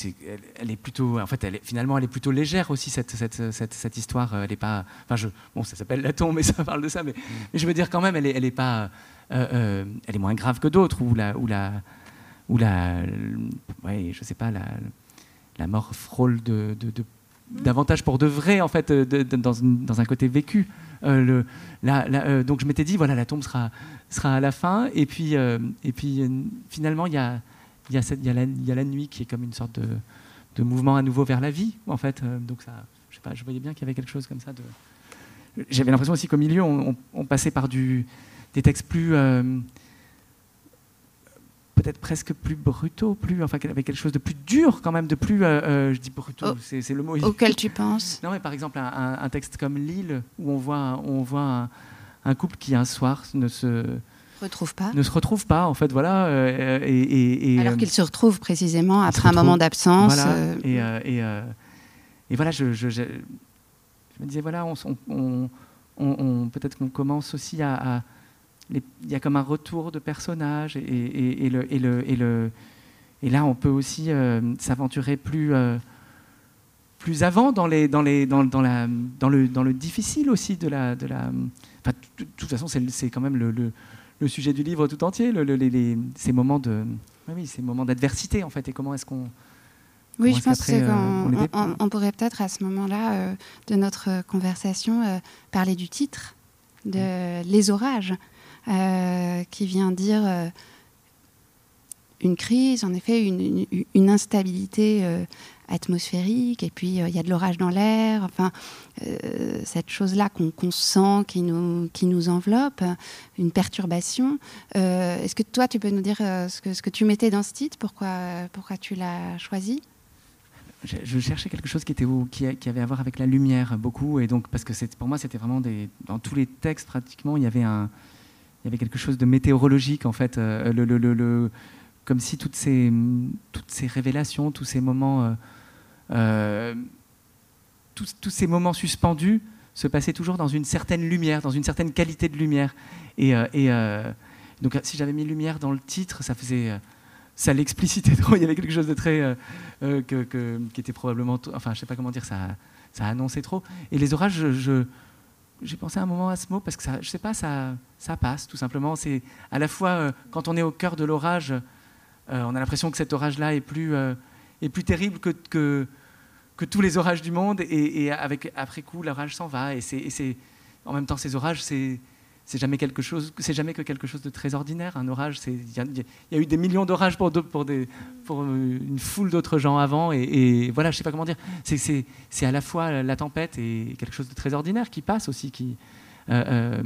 elle est, plutôt, en fait, elle est, finalement, elle est plutôt légère aussi cette, cette, cette, cette histoire. Elle est pas, enfin, je, bon, ça s'appelle la tombe, mais ça parle de ça, mais, mais, je veux dire quand même, elle est, elle est pas, euh, euh, elle est moins grave que d'autres, ou la, ou la, ou la, ouais, je sais pas, la, la mort frôle de, de, davantage pour de vrai en fait dans, dans, un côté vécu. Euh, le, la, donc je m'étais dit voilà la tombe sera sera à la fin et puis et puis finalement il y a il y, a cette, il, y a la, il y a la nuit qui est comme une sorte de, de, mouvement à nouveau vers la vie en fait donc ça je sais pas je voyais bien qu'il y avait quelque chose comme ça de j'avais l'impression aussi qu'au milieu on, on, passait par du des textes plus euh, peut-être presque plus brutaux, plus enfin avec quelque chose de plus dur quand même, de plus, euh, euh, je dis brutaux, c'est, le mot. Auquel tu penses? Non, mais par exemple un, texte comme Lille où on voit, on voit un, couple qui un soir ne se retrouve pas? Ne se retrouve pas, en fait, voilà. et, Alors qu'il se retrouve précisément après un moment d'absence. Voilà, et, et, voilà, je, je, je, me disais, voilà, on, on, on peut-être qu'on commence aussi à il y a comme un retour de personnages et, et, le, et, le, et, le, et là on peut aussi euh, s'aventurer plus, euh, plus avant dans, les, dans, les, dans, dans, la, dans, le, dans le difficile aussi de la... De la enfin, de, toute façon, c'est quand même le, le, le, sujet du livre tout entier, les, ces moments de... Oui, ces moments d'adversité en fait, et comment est-ce qu'on... Oui, je pense qu'on euh, on, pourrait peut-être à ce moment-là de notre conversation parler du titre, de Les orages. Euh, qui vient dire euh, une crise, en effet, une, instabilité euh, atmosphérique, et puis il y a de l'orage dans l'air, enfin, cette chose-là qu'on sent, qui nous, qui nous enveloppe, une perturbation. Est-ce que toi, tu peux nous dire ce, que, tu mettais dans ce titre? Pourquoi, tu l'as choisi? Je, cherchais quelque chose qui, avait à voir avec la lumière beaucoup, et donc parce que pour moi c'était vraiment dans tous les textes pratiquement il y avait un, il y avait quelque chose de météorologique en fait, euh, le, le, le, comme si toutes ces, toutes ces révélations, tous ces moments, euh, euh, tous, tous, ces moments suspendus se passaient toujours dans une certaine lumière, dans une certaine qualité de lumière. Et, et donc si j'avais mis lumière dans le titre, ça faisait ça l'explicitait trop. [LAUGHS] Il y avait quelque chose de très que, que, qui était probablement, enfin, je sais pas comment dire, ça, ça annonçait trop. Et les orages, je, j'ai pensé un moment à ce mot parce que ça, je sais pas, ça, ça passe tout simplement. C'est à la fois euh, quand on est au cœur de l'orage, euh, on a l'impression que cet orage-là est plus euh, est plus terrible que, que, tous les orages du monde et, avec après coup l'orage s'en va et c'est en même temps ces orages c'est c'est jamais quelque chose, c'est jamais que quelque chose de très ordinaire. Un orage, il y, a eu des millions d'orages pour, pour, pour une foule d'autres gens avant, et, voilà, je sais pas comment dire. C'est à la fois la tempête et quelque chose de très ordinaire qui passe aussi, qui euh, euh,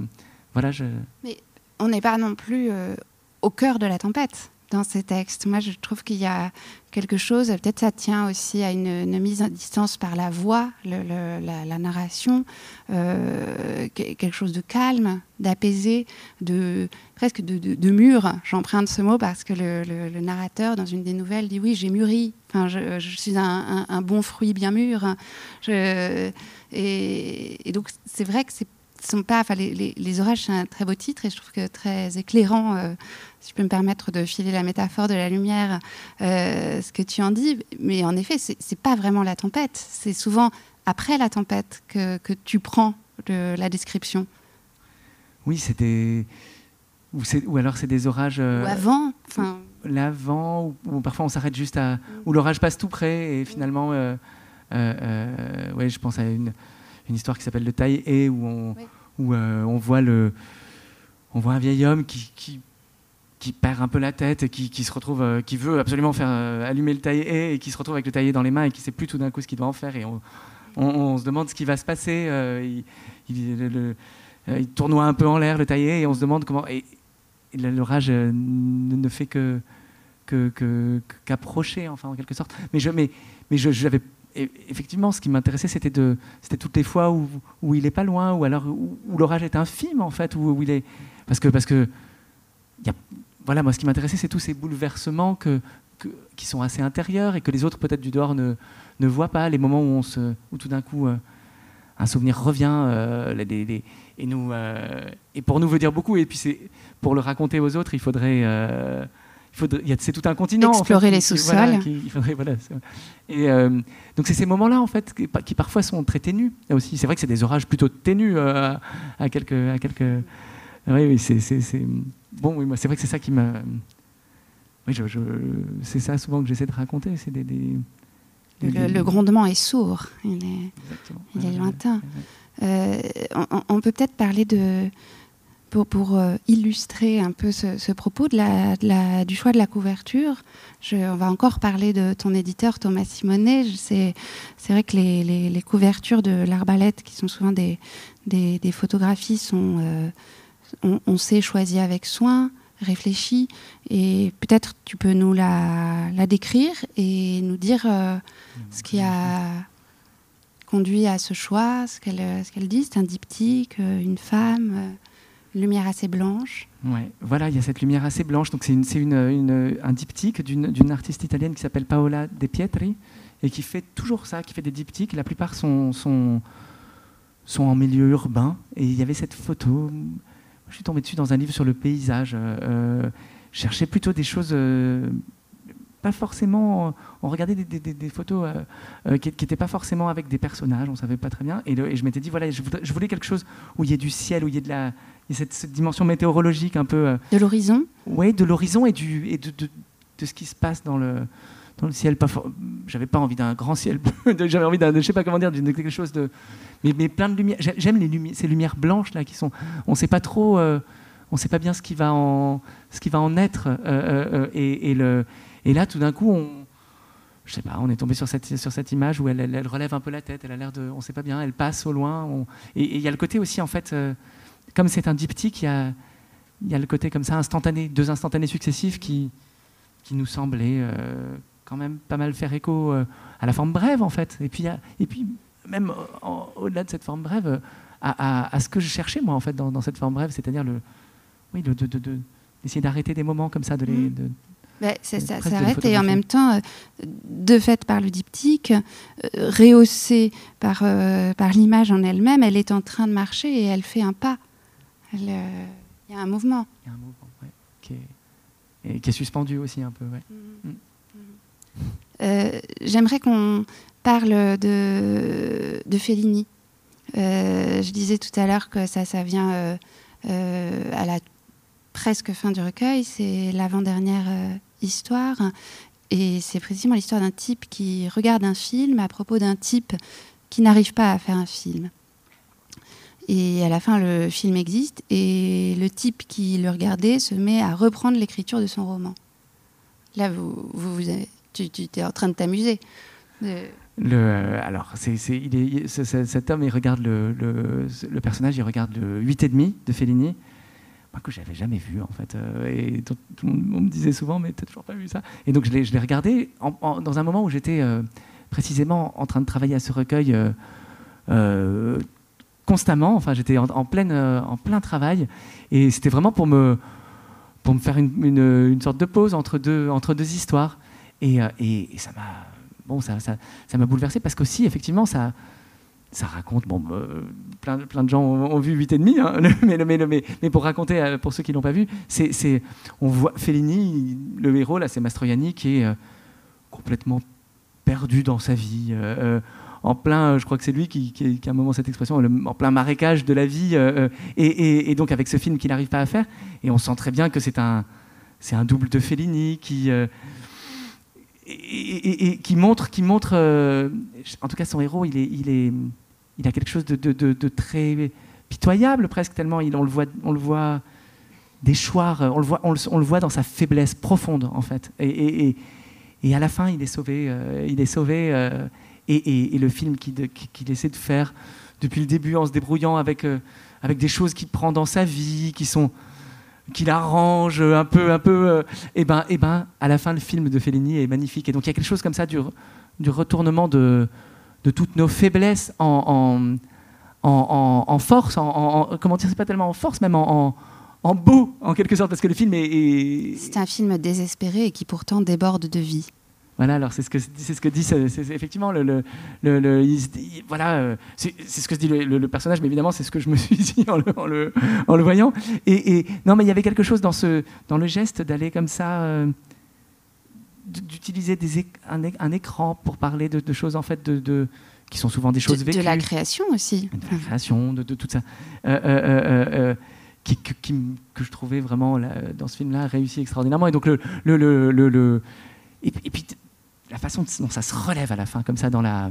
voilà. Je... Mais on n'est pas non plus euh, au cœur de la tempête dans ces textes. Moi, je trouve qu'il y a quelque chose, peut-être ça tient aussi à une, mise en distance par la voix, la, narration, euh, quelque chose de calme, d'apaisé, de presque de, de, mûr. J'emprunte ce mot parce que le, narrateur, dans une des nouvelles, dit oui, j'ai mûri. Enfin, je, suis un, bon fruit bien mûr. et, et, donc, c'est vrai que c'est sont pas. Enfin, les, orages, c'est un très beau titre et je trouve que très éclairant, euh, si je peux me permettre de filer la métaphore de la lumière, euh, ce que tu en dis. Mais en effet, c'est pas vraiment la tempête. C'est souvent après la tempête que, que tu prends la description. Oui, c'était. Ou, ou, alors c'est des orages. ou avant. Enfin. L'avant, ou, parfois on s'arrête juste à. Mm. Où l'orage passe tout près et finalement. Euh, euh, ouais, je pense à une, une histoire qui s'appelle Le Taille et où on, où, on voit le. On voit un vieil homme qui, qui perd un peu la tête et qui, qui se retrouve, euh, qui veut absolument faire euh, allumer le taillé et qui se retrouve avec le taillé dans les mains et qui sait plus tout d'un coup ce qu'il doit en faire et on, on, se demande ce qui va se passer. Euh, il, il, tournoie un peu en l'air le taillé et on se demande comment. Et, l'orage ne, fait que qu'approcher, enfin en quelque sorte. Mais je, mais, mais je, j'avais effectivement, ce qui m'intéressait, c'était de, c'était toutes les fois où, il est pas loin, ou alors où, l'orage est infime en fait, où, il est, parce que parce que voilà, moi, ce qui m'intéressait, c'est tous ces bouleversements que, qui sont assez intérieurs et que les autres, peut-être du dehors, ne, voient pas. Les moments où, on se, où tout d'un coup, euh, un souvenir revient euh, et, nous, euh, et pour nous veut dire beaucoup. Et puis, c'est, pour le raconter aux autres, il faudrait. C'est tout un continent. Explorer les sous-sols. Voilà, et donc c'est ces moments-là en fait qui, parfois sont très ténus. aussi, c'est vrai que c'est des orages plutôt ténus à quelques, à quelques. Oui, oui, c'est bon, oui, c'est vrai que c'est ça qui m'a. Oui, je, c'est ça souvent que j'essaie de raconter. C'est des, le, grondement est sourd, il est, il est lointain. Euh, on, peut peut-être parler de. Pour, euh, illustrer un peu ce, propos du choix de la couverture, on va encore parler de ton éditeur Thomas Simonet. C'est vrai que les, couvertures de l'arbalète, qui sont souvent des, photographies, sont. Euh, on, s'est choisi avec soin, réfléchi, et peut-être tu peux nous la, décrire et nous dire euh, ce qui a conduit à ce choix, ce qu'elle dit. C'est un diptyque, une femme, lumière assez blanche. Ouais, voilà, il y a cette lumière assez blanche. Donc c'est une, un diptyque d'une artiste italienne qui s'appelle Paola De Pietri et qui fait toujours ça, qui fait des diptyques. La plupart sont, sont, en milieu urbain. Et il y avait cette photo je suis tombé dessus dans un livre sur le paysage. Euh, euh cherchais plutôt des choses euh, pas forcément. On regardait des, photos qui n'étaient pas forcément avec des personnages, on savait pas très bien. Et, je m'étais dit, voilà, je voulais, quelque chose où il y ait du ciel, où il y ait de la, cette, dimension météorologique un peu. de l'horizon Oui, de l'horizon et, du, et de, de, ce qui se passe dans le, dans le ciel. J'avais pas envie d'un grand ciel [LAUGHS] j'avais envie d'un, je sais pas comment dire, de quelque chose de mais, plein de lumière. J'aime les lumières, ces lumières blanches là qui sont. On ne sait pas trop, euh, on sait pas bien ce qui va en, ce qui va en être. Euh, euh, et, le, et là, tout d'un coup, on, je sais pas, on est tombé sur cette, sur cette image où elle, elle, relève un peu la tête. Elle a l'air de, on sait pas bien, elle passe au loin. et il y a le côté aussi en fait, comme c'est un diptyque, il y a, il y a le côté comme ça instantané, deux instantanés successifs qui, qui nous semblaient quand même pas mal faire écho à la forme brève en fait. Et puis, et puis même au-delà de cette forme brève, euh, à, ce que je cherchais moi en fait dans, cette forme brève, c'est-à-dire le, oui, de, d'essayer d'arrêter des moments comme ça, de les, mmh. bah, ça, s'arrête et en même temps, euh, de fait par le diptyque, euh, rehaussé par, par l'image en elle-même, elle est en train de marcher et elle fait un pas. Il y a un mouvement. Il y a un mouvement, oui, qui est, et qui est suspendu aussi un peu. Ouais. Mmh. Mmh. J'aimerais qu'on parle de, de Fellini. Euh, je disais tout à l'heure que ça, ça vient euh, euh, à la presque fin du recueil. C'est l'avant-dernière histoire. Et c'est précisément l'histoire d'un type qui regarde un film à propos d'un type qui n'arrive pas à faire un film. Et à la fin, le film existe et le type qui le regardait se met à reprendre l'écriture de son roman. Là, vous, vous, tu, es en train de t'amuser. Le, alors, c'est, il est, cet homme, il regarde le, le, personnage, il regarde le 8,5 de Fellini, que j'avais jamais vu, en fait. Euh, et tout, le monde me disait souvent, mais t'as toujours pas vu ça. Et donc, je l'ai, je l'ai regardé dans un moment où j'étais euh, précisément en train de travailler à ce recueil euh, constamment. Enfin, j'étais en, pleine, en plein travail. Et c'était vraiment pour me, faire une, sorte de pause entre deux, histoires. et, et ça m'a bon, ça, bouleversé parce qu'aussi, effectivement, ça, ça raconte. Bon, euh, plein, de gens ont, vu 8 et demi, hein, [LAUGHS] mais, pour raconter, euh, pour ceux qui l'ont pas vu, c'est, on voit Fellini, le héros là, c'est Mastroianni qui est euh, complètement perdu dans sa vie, en plein, je crois que c'est lui qui, a un moment cette expression, en plein marécage de la vie, et, donc avec ce film qu'il n'arrive pas à faire. Et on sent très bien que c'est un, double de Fellini qui montre, qui montre en tout cas son héros, il, a quelque chose de, très pitoyable presque, tellement on, le voit, on le voit déchoir, on le voit, dans sa faiblesse profonde en fait. Et, à la fin, il est sauvé. Euh, il est sauvé euh, et, le film qu'il essaie de faire depuis le début en se débrouillant avec, euh, avec des choses qu'il prend dans sa vie, qui sont qu'il arrange un peu, un peu, et ben, et ben, à la fin, le film de Fellini est magnifique. Et donc, il y a quelque chose comme ça du, du retournement de, de toutes nos faiblesses en, en, en, force, en, comment dire, c'est pas tellement en force, même en, en beau, en quelque sorte, parce que le film est. C'est un film désespéré et qui pourtant déborde de vie. Voilà, alors c'est ce que c'est ce que dit effectivement le, le, le, voilà euh, c'est, ce que se dit le, personnage, mais évidemment c'est ce que je me suis [LAUGHS] dit en le, en le, en voyant. Et, et, non, mais il y avait quelque chose dans ce dans le geste d'aller comme ça, euh, d'utiliser des un, un, écran pour parler de, choses en fait de, de, qui sont souvent des choses de, vécues. De la création aussi. De la création, de, tout ça. Euh, qui, que je trouvais vraiment dans ce film-là réussi extraordinairement. Et donc le, le, le, le et, puis la façon dont ça se relève à la fin, comme ça, dans, la,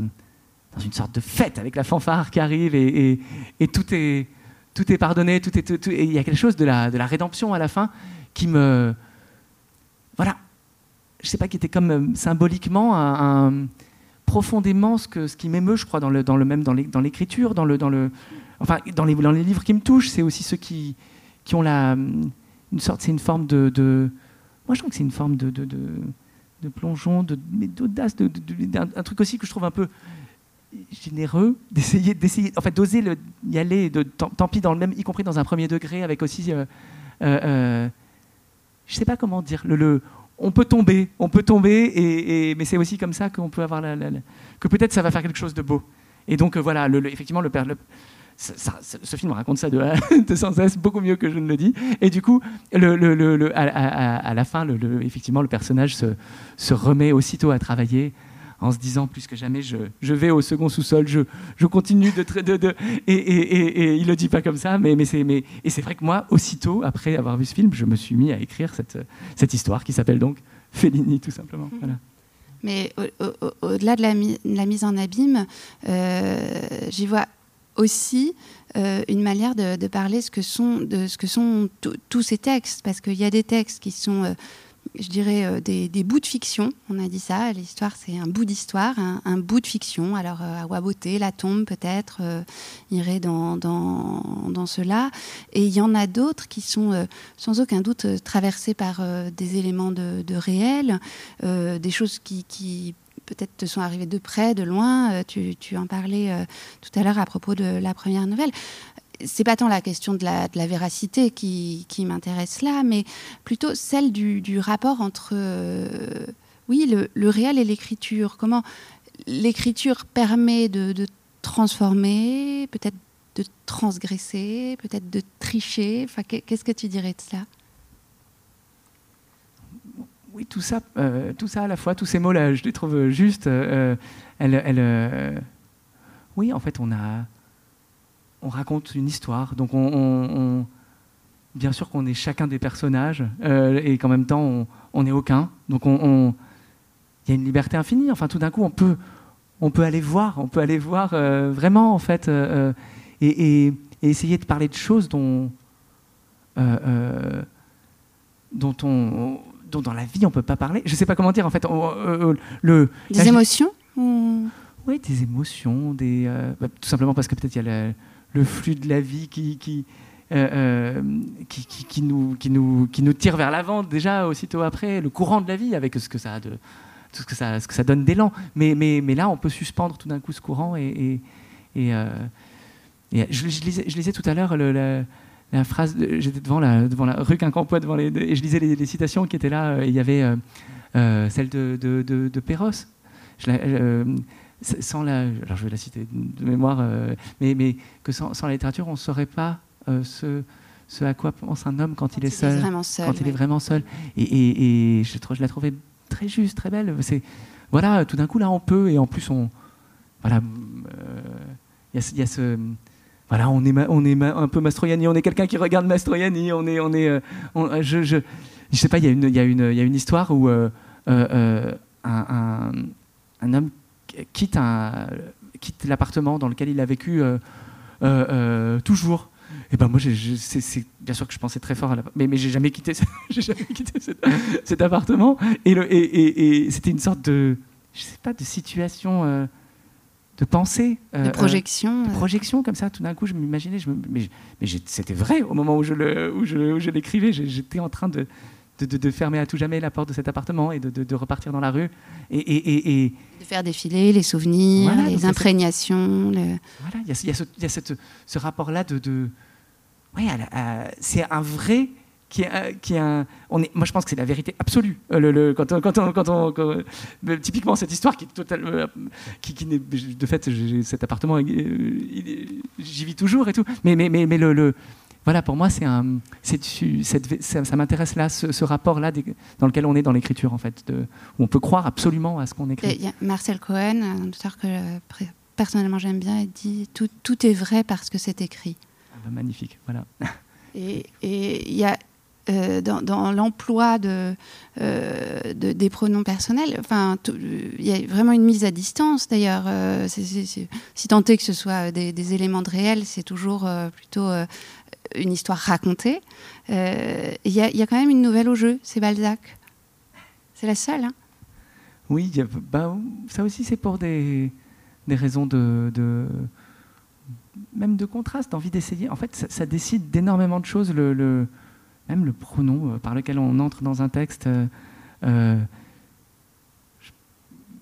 dans une sorte de fête avec la fanfare qui arrive et, et, tout, est, tout est pardonné, tout est, tout, et il y a quelque chose de la, de la rédemption à la fin qui me. Voilà. Je sais pas, qui était comme euh, symboliquement un, profondément ce, que, ce qui m'émeut, je crois, dans le, dans le même dans l'écriture, dans le, dans le, enfin, dans les, dans les livres qui me touchent, c'est aussi ceux qui, qui ont la, une sorte, c'est une forme de, de, moi je trouve que c'est une forme de, plongeon, d'audace, de, un, truc aussi que je trouve un peu généreux, [LAUGHS] d'essayer, d'essayer, en fait, d'oser y aller, de, tant, pis dans le même, y compris dans un premier degré, avec aussi, euh, euh, euh, je sais pas comment dire, le, le, on peut tomber, on peut tomber, et, mais c'est aussi comme ça qu'on peut avoir la, que peut-être ça va faire quelque chose de beau. Et donc voilà, le, effectivement, le, le, ce film raconte ça de, [LAUGHS] de, sans cesse beaucoup mieux que je ne le dis. Et du coup, le, le, à, la fin, effectivement, le personnage se, se, remet aussitôt à travailler en se disant plus que jamais, je, je vais au second sous-sol, je, je, continue de... de, de et, et, et, il le dit pas comme ça, mais, mais c'est mais, et vrai que moi, aussitôt, après avoir vu ce film, je me suis mis à écrire cette, cette histoire qui s'appelle donc Fellini, tout simplement. Mhm. Voilà. Mais au-delà de la, la, mise en abîme, euh, j'y vois aussi euh, une manière de, parler de ce que sont tous ces textes, parce qu'il y a des textes qui sont, euh, je dirais, euh, des, bouts de fiction. On a dit ça, l'histoire c'est un bout d'histoire, un, bout de fiction. Alors à Waboté, la tombe peut-être irait dans, dans, cela. Et il y en a d'autres qui sont sans aucun doute traversés par des éléments de, de réel, des choses qui peut-être te sont arrivés de près, de loin. Euh, tu, en parlais euh, tout à l'heure à propos de la première nouvelle. C'est pas tant la question de la, véracité qui, m'intéresse là, mais plutôt celle du, rapport entre, euh, oui, le, réel et l'écriture. Comment l'écriture permet de, transformer, peut-être de transgresser, peut-être de tricher. Qu'est-ce que tu dirais de ça? Oui, tout ça, euh, tout ça à la fois, tous ces mots-là, je les trouve justes. Euh, elle, euh, oui, en fait, on a, on raconte une histoire. Donc, on, bien sûr qu'on est chacun des personnages et qu'en même temps, on, n'est aucun. Donc, on, il y a une liberté infinie. Enfin, tout d'un coup, on peut, on peut aller voir, on peut aller voir vraiment, en fait, et, et, essayer de parler de choses dont, dont on dont dans la vie on peut pas parler. Je sais pas comment dire en fait. Euh, euh, le, des émotions Oui, des émotions, des, euh, bah, tout simplement parce que peut-être il y a le, flux de la vie qui, qui, qui, qui, nous, qui, nous, qui nous tire vers l'avant déjà aussitôt après, le courant de la vie avec ce que ça, de, tout ce que ça, ce que ça donne d'élan. Mais, mais, mais là, on peut suspendre tout d'un coup ce courant et, et, et, je, lisais, je, lisais, tout à l'heure le, la phrase, j'étais devant la, devant la rue Quincampoix devant les, et je lisais les, citations qui étaient là. Euh, il y avait euh, euh, celle de, de, de, Perros. sans la, alors je vais la citer de mémoire, mais, mais que sans, sans, la littérature, on ne saurait pas ce, ce à quoi pense un homme quand, il est seul, quand il est vraiment seul. Et, et, et je, je, la trouvais très juste, très belle. C'est voilà, tout d'un coup là, on peut, et en plus on voilà, il y, a ce voilà, on est, on est un peu Mastroianni, on est quelqu'un qui regarde Mastroianni, on est, on est, je, je, je, sais pas, il y, a une, y, y a une histoire où un, un, un, homme quitte, quitte l'appartement dans lequel il a vécu toujours. Et ben moi, bien sûr que je pensais très fort à la, mais, mais j'ai jamais quitté, [LAUGHS] jamais quitté cet, appartement. Et, le, et, et, c'était une sorte de, je sais pas, de situation, euh, de pensée, euh, de projection, de euh. projection comme ça. Tout d'un coup, je m'imaginais, je mais, mais c'était vrai au moment où je le, où je, je l'écrivais. J'étais en train de de, de, fermer à tout jamais la porte de cet appartement et de, de repartir dans la rue. Et, et, et, De faire défiler les souvenirs, les imprégnations. Voilà, il y a, y a, ce, y a cette, ce rapport-là de, oui, c'est un vrai qui est, qui est un, on est, moi je pense que c'est la vérité absolue. Euh, le, quand, quand, quand, on, typiquement cette histoire qui est totalement, euh, qui, qui de fait, cet appartement, j'y vis toujours et tout. Mais, mais, mais, mais le, voilà, pour moi, c'est un, ça, ça m'intéresse là, ce, rapport-là dans lequel on est dans l'écriture, en fait, de, où on peut croire absolument à ce qu'on écrit. Il y a Marcel Cohen, un auteur que personnellement j'aime bien, il dit tout, tout est vrai parce que c'est écrit magnifique. Voilà. Et il y a euh, dans, l'emploi euh, de, des pronoms personnels, enfin, il y a vraiment une mise à distance d'ailleurs. Euh, si tant est que ce soit des, éléments de réel, c'est toujours plutôt une histoire racontée. Il y, a quand même une nouvelle au jeu, c'est Balzac. C'est la seule. Hein oui, bah, ça aussi c'est pour des, des raisons de, même de contraste, d'envie d'essayer. En fait, ça, décide d'énormément de choses, même le pronom euh, par lequel on entre dans un texte. Euh, euh,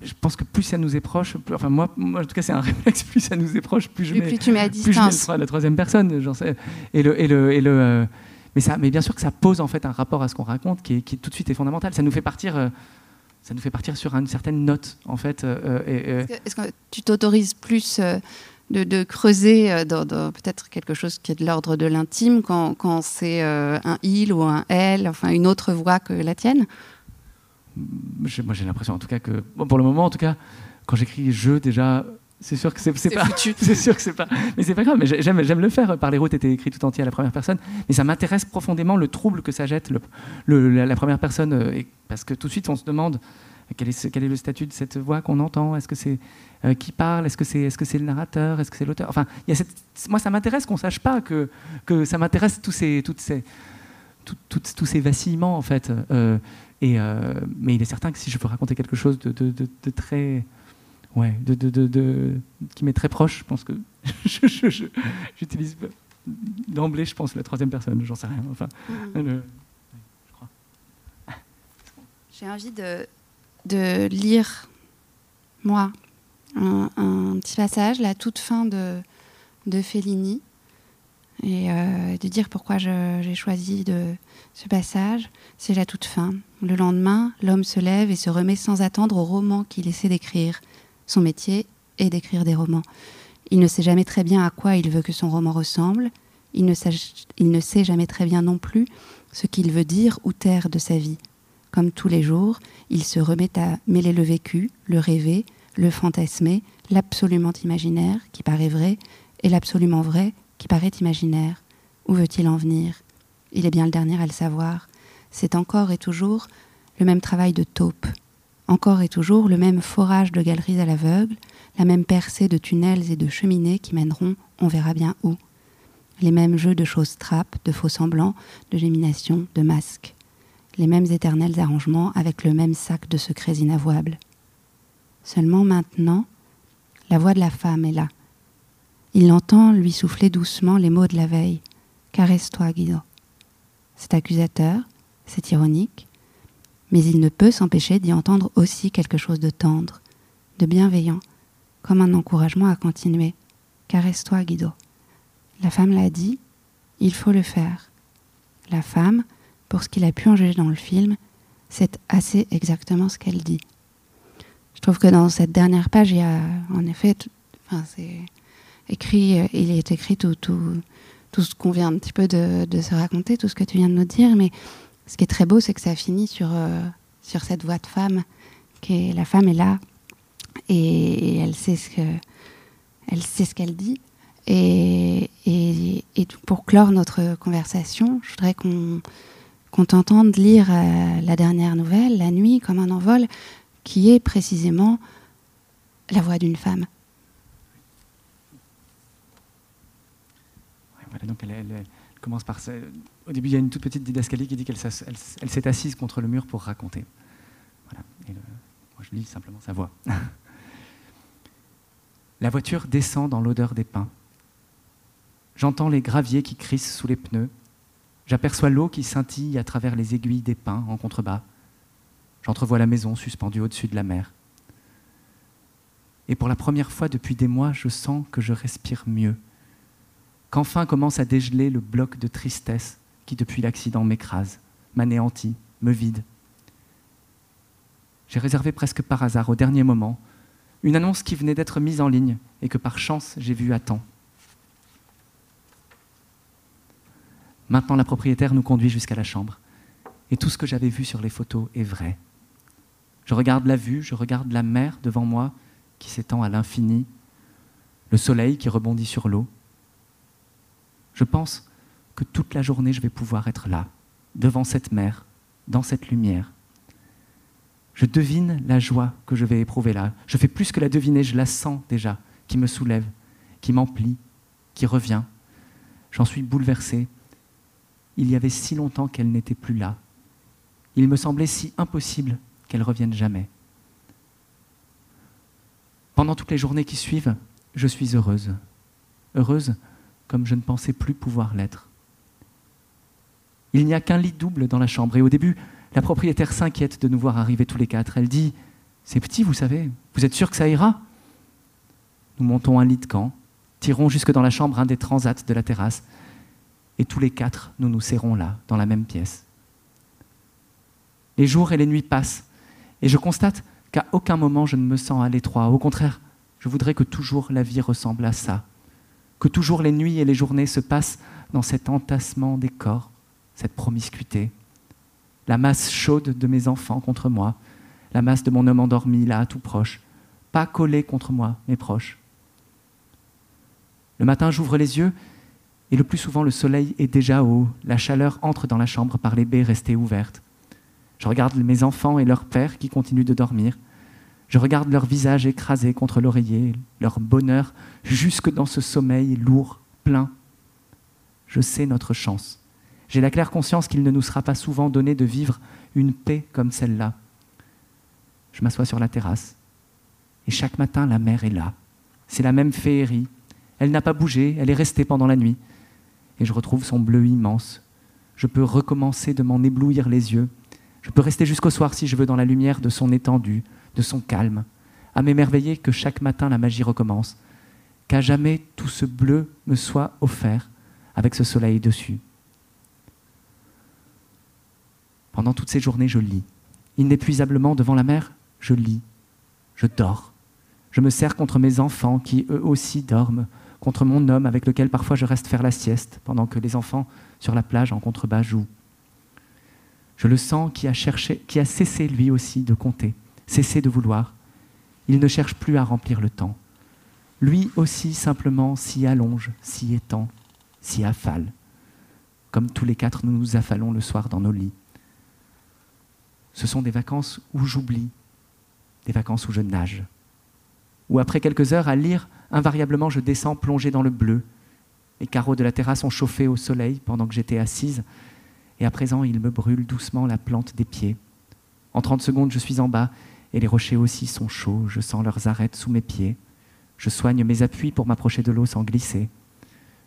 je, pense que plus ça nous est proche, enfin moi, moi, en tout cas c'est un [LAUGHS] réflexe, plus ça nous est proche, plus je mets, tu mets à distance. la troisième personne, j'en sais. Et le, et le, et le mais, ça, mais bien sûr que ça pose en fait un rapport à ce qu'on raconte qui, est, qui tout de suite est fondamental. Ça nous fait partir ça nous fait partir sur une certaine note, en fait. Est-ce que, tu t'autorises plus de, creuser euh, dans, peut-être quelque chose qui est de l'ordre de l'intime quand, quand c'est euh, un il ou un elle, enfin une autre voix que la tienne? Moi j'ai l'impression en tout cas que, pour le moment en tout cas, quand j'écris je déjà, c'est sûr que c'est pas. [LAUGHS] C'est sûr que c'est pas. Mais c'est pas grave. Mais j'aime j'aime le faire. Par les routes était écrit tout entier à la première personne. Mais ça m'intéresse profondément le trouble que ça jette le, la, première personne euh, parce que tout de suite on se demande quel est, quel est le statut de cette voix qu'on entend? Est-ce que c'est euh, qui parle Est-ce que c'est est -ce c'est le narrateur Est-ce que c'est l'auteur? Enfin, y a cette, moi, ça m'intéresse qu'on sache pas que, que ça m'intéresse tous ces, toutes ces, tous ces vacillements, en fait. Euh, et, euh, mais il est certain que si je veux raconter quelque chose de, de, de, très. Ouais, de, de, qui m'est très proche, je pense que [LAUGHS] j'utilise d'emblée, je pense, la troisième personne, j'en sais rien. Enfin, mmh. crois. J'ai envie de, de lire, moi, un, petit passage, la toute fin de, Fellini, et euh, de dire pourquoi j'ai choisi ce passage. C'est la toute fin. Le lendemain, l'homme se lève et se remet sans attendre au roman qu'il essaie d'écrire. Son métier est d'écrire des romans. Il ne sait jamais très bien à quoi il veut que son roman ressemble. Il ne, il ne sait jamais très bien non plus ce qu'il veut dire ou taire de sa vie. Comme tous les jours, il se remet à mêler le vécu, le rêver, le fantasmer, l'absolument imaginaire qui paraît vrai et l'absolument vrai qui paraît imaginaire. Où veut-il en venir? Il est bien le dernier à le savoir. C'est encore et toujours le même travail de taupe, encore et toujours le même forage de galeries à l'aveugle, la même percée de tunnels et de cheminées qui mèneront on verra bien où. Les mêmes jeux de choses trappes, de faux semblants, de géminations, de masques. Les mêmes éternels arrangements avec le même sac de secrets inavouables. Seulement maintenant, la voix de la femme est là. Il l'entend lui souffler doucement les mots de la veille. Caresse-toi, Guido. C'est accusateur, c'est ironique, mais il ne peut s'empêcher d'y entendre aussi quelque chose de tendre, de bienveillant, comme un encouragement à continuer. Caresse-toi, Guido. La femme l'a dit, il faut le faire. La femme, pour ce qu'il a pu en juger dans le film, c'est assez exactement ce qu'elle dit. Je trouve que dans cette dernière page, il y a en effet, enfin, c'est écrit, euh, il est écrit tout, tout, tout ce qu'on vient un petit peu de, se raconter, tout ce que tu viens de nous dire, mais ce qui est très beau, c'est que ça finit sur, euh, sur cette voix de femme, qui la femme est là, et, elle sait ce que, sait ce qu'elle dit. Et, et, pour clore notre conversation, je voudrais qu'on qu'on t'entende lire euh, la dernière nouvelle, La nuit comme un envol, qui est précisément la voix d'une femme. Au début, il y a une toute petite didascalie qui dit qu'elle s'est assise contre le mur pour raconter. Voilà. Je lis simplement sa voix. [LAUGHS] la voiture descend dans l'odeur des pins. J'entends les graviers qui crissent sous les pneus. J'aperçois l'eau qui scintille à travers les aiguilles des pins en contrebas. J'entrevois la maison suspendue au-dessus de la mer. Et pour la première fois depuis des mois, je sens que je respire mieux. Qu'enfin commence à dégeler le bloc de tristesse qui, depuis l'accident, m'écrase, m'anéantit, me vide. J'ai réservé presque par hasard, au dernier moment, une annonce qui venait d'être mise en ligne et que par chance j'ai vue à temps. Maintenant, la propriétaire nous conduit jusqu'à la chambre. Et tout ce que j'avais vu sur les photos est vrai. Je regarde la vue, je regarde la mer devant moi qui s'étend à l'infini, le soleil qui rebondit sur l'eau. Je pense que toute la journée, je vais pouvoir être là, devant cette mer, dans cette lumière. Je devine la joie que je vais éprouver là. Je fais plus que la deviner, je la sens déjà, qui me soulève, qui m'emplit, qui revient. J'en suis bouleversé il y avait si longtemps qu'elle n'était plus là. Il me semblait si impossible qu'elle revienne jamais. Pendant toutes les journées qui suivent, je suis heureuse. Heureuse comme je ne pensais plus pouvoir l'être. Il n'y a qu'un lit double dans la chambre et au début, la propriétaire s'inquiète de nous voir arriver tous les quatre. Elle dit C'est petit, vous savez, vous êtes sûr que ça ira? Nous montons un lit de camp, tirons jusque dans la chambre un des transats de la terrasse et tous les quatre, nous nous serrons là, dans la même pièce. Les jours et les nuits passent, et je constate qu'à aucun moment je ne me sens à l'étroit. Au contraire, je voudrais que toujours la vie ressemble à ça, que toujours les nuits et les journées se passent dans cet entassement des corps, cette promiscuité, la masse chaude de mes enfants contre moi, la masse de mon homme endormi là, tout proche, pas collé contre moi, mais proche. Le matin, j'ouvre les yeux et le plus souvent le soleil est déjà haut, la chaleur entre dans la chambre par les baies restées ouvertes. Je regarde mes enfants et leur père qui continuent de dormir. Je regarde leur visage écrasé contre l'oreiller, leur bonheur jusque dans ce sommeil lourd, plein. Je sais notre chance. J'ai la claire conscience qu'il ne nous sera pas souvent donné de vivre une paix comme celle-là. Je m'assois sur la terrasse. Et chaque matin, la mer est là. C'est la même féerie. Elle n'a pas bougé, elle est restée pendant la nuit et je retrouve son bleu immense. Je peux recommencer de m'en éblouir les yeux. Je peux rester jusqu'au soir si je veux dans la lumière de son étendue, de son calme, à m'émerveiller que chaque matin la magie recommence, qu'à jamais tout ce bleu me soit offert avec ce soleil dessus. Pendant toutes ces journées, je lis. Inépuisablement devant la mer, je lis. Je dors. Je me serre contre mes enfants qui eux aussi dorment contre mon homme avec lequel parfois je reste faire la sieste pendant que les enfants sur la plage en contrebas jouent. Je le sens qui a, cessé lui aussi de compter, cessé de vouloir. Il ne cherche plus à remplir le temps. Lui aussi simplement s'y allonge, s'y étend, s'y affale. Comme tous les quatre, nous nous affalons le soir dans nos lits. Ce sont des vacances où j'oublie, des vacances où je nage, où après quelques heures à lire invariablement je descends plongé dans le bleu. Les carreaux de la terrasse ont chauffé au soleil pendant que j'étais assise, et à présent il me brûle doucement la plante des pieds. En trente secondes, je suis en bas, et les rochers aussi sont chauds, je sens leurs arêtes sous mes pieds. Je soigne mes appuis pour m'approcher de l'eau sans glisser.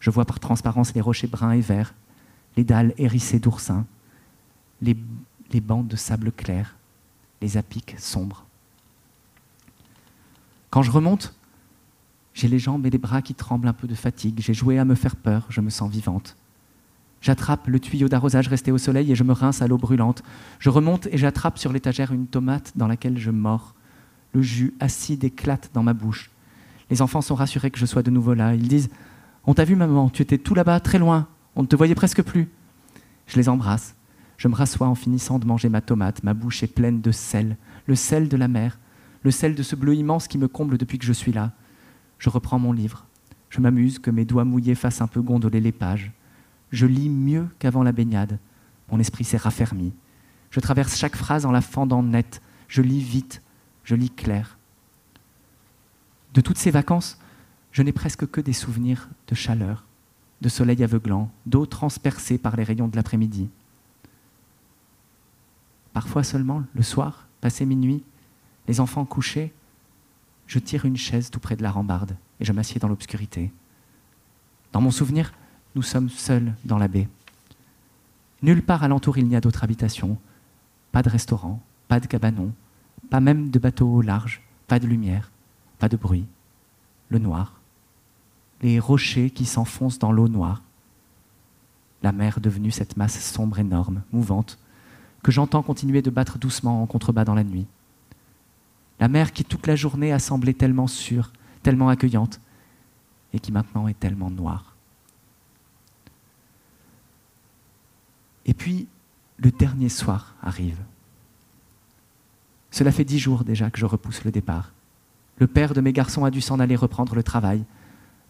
Je vois par transparence les rochers bruns et verts, les dalles hérissées d'oursins, les, les bandes de sable clair, les apics sombres. Quand je remonte, j'ai les jambes et les bras qui tremblent un peu de fatigue. J'ai joué à me faire peur, je me sens vivante. J'attrape le tuyau d'arrosage resté au soleil et je me rince à l'eau brûlante. Je remonte et j'attrape sur l'étagère une tomate dans laquelle je mords. Le jus acide éclate dans ma bouche. Les enfants sont rassurés que je sois de nouveau là. Ils disent On t'a vu, maman, tu étais tout là-bas, très loin. On ne te voyait presque plus. Je les embrasse. Je me rassois en finissant de manger ma tomate. Ma bouche est pleine de sel, le sel de la mer, le sel de ce bleu immense qui me comble depuis que je suis là. Je reprends mon livre. Je m'amuse que mes doigts mouillés fassent un peu gondoler les pages. Je lis mieux qu'avant la baignade. Mon esprit s'est raffermi. Je traverse chaque phrase en la fendant nette. Je lis vite. Je lis clair. De toutes ces vacances, je n'ai presque que des souvenirs de chaleur, de soleil aveuglant, d'eau transpercée par les rayons de l'après-midi. Parfois seulement, le soir, passé minuit, les enfants couchés, je tire une chaise tout près de la rambarde et je m'assieds dans l'obscurité. Dans mon souvenir, nous sommes seuls dans la baie. Nulle part alentour il n'y a d'autre habitation, pas de restaurant, pas de cabanon, pas même de bateau au large, pas de lumière, pas de bruit. Le noir, les rochers qui s'enfoncent dans l'eau noire, la mer devenue cette masse sombre énorme, mouvante, que j'entends continuer de battre doucement en contrebas dans la nuit. La mer qui toute la journée a semblé tellement sûre, tellement accueillante, et qui maintenant est tellement noire. Et puis, le dernier soir arrive. Cela fait dix jours déjà que je repousse le départ. Le père de mes garçons a dû s'en aller reprendre le travail.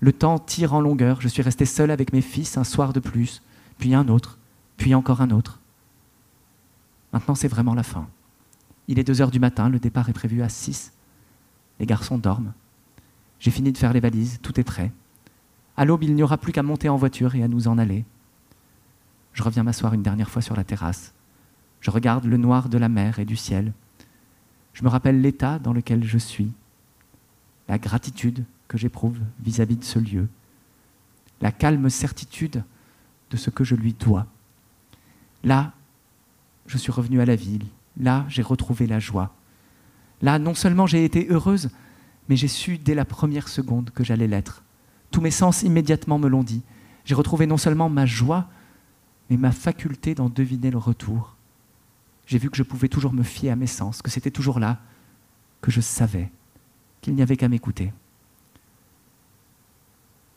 Le temps tire en longueur, je suis resté seul avec mes fils un soir de plus, puis un autre, puis encore un autre. Maintenant, c'est vraiment la fin. Il est 2 heures du matin, le départ est prévu à 6. Les garçons dorment. J'ai fini de faire les valises, tout est prêt. À l'aube, il n'y aura plus qu'à monter en voiture et à nous en aller. Je reviens m'asseoir une dernière fois sur la terrasse. Je regarde le noir de la mer et du ciel. Je me rappelle l'état dans lequel je suis, la gratitude que j'éprouve vis-à-vis de ce lieu, la calme certitude de ce que je lui dois. Là, je suis revenue à la ville. Là, j'ai retrouvé la joie. Là, non seulement j'ai été heureuse, mais j'ai su dès la première seconde que j'allais l'être. Tous mes sens immédiatement me l'ont dit. J'ai retrouvé non seulement ma joie, mais ma faculté d'en deviner le retour. J'ai vu que je pouvais toujours me fier à mes sens, que c'était toujours là, que je savais, qu'il n'y avait qu'à m'écouter.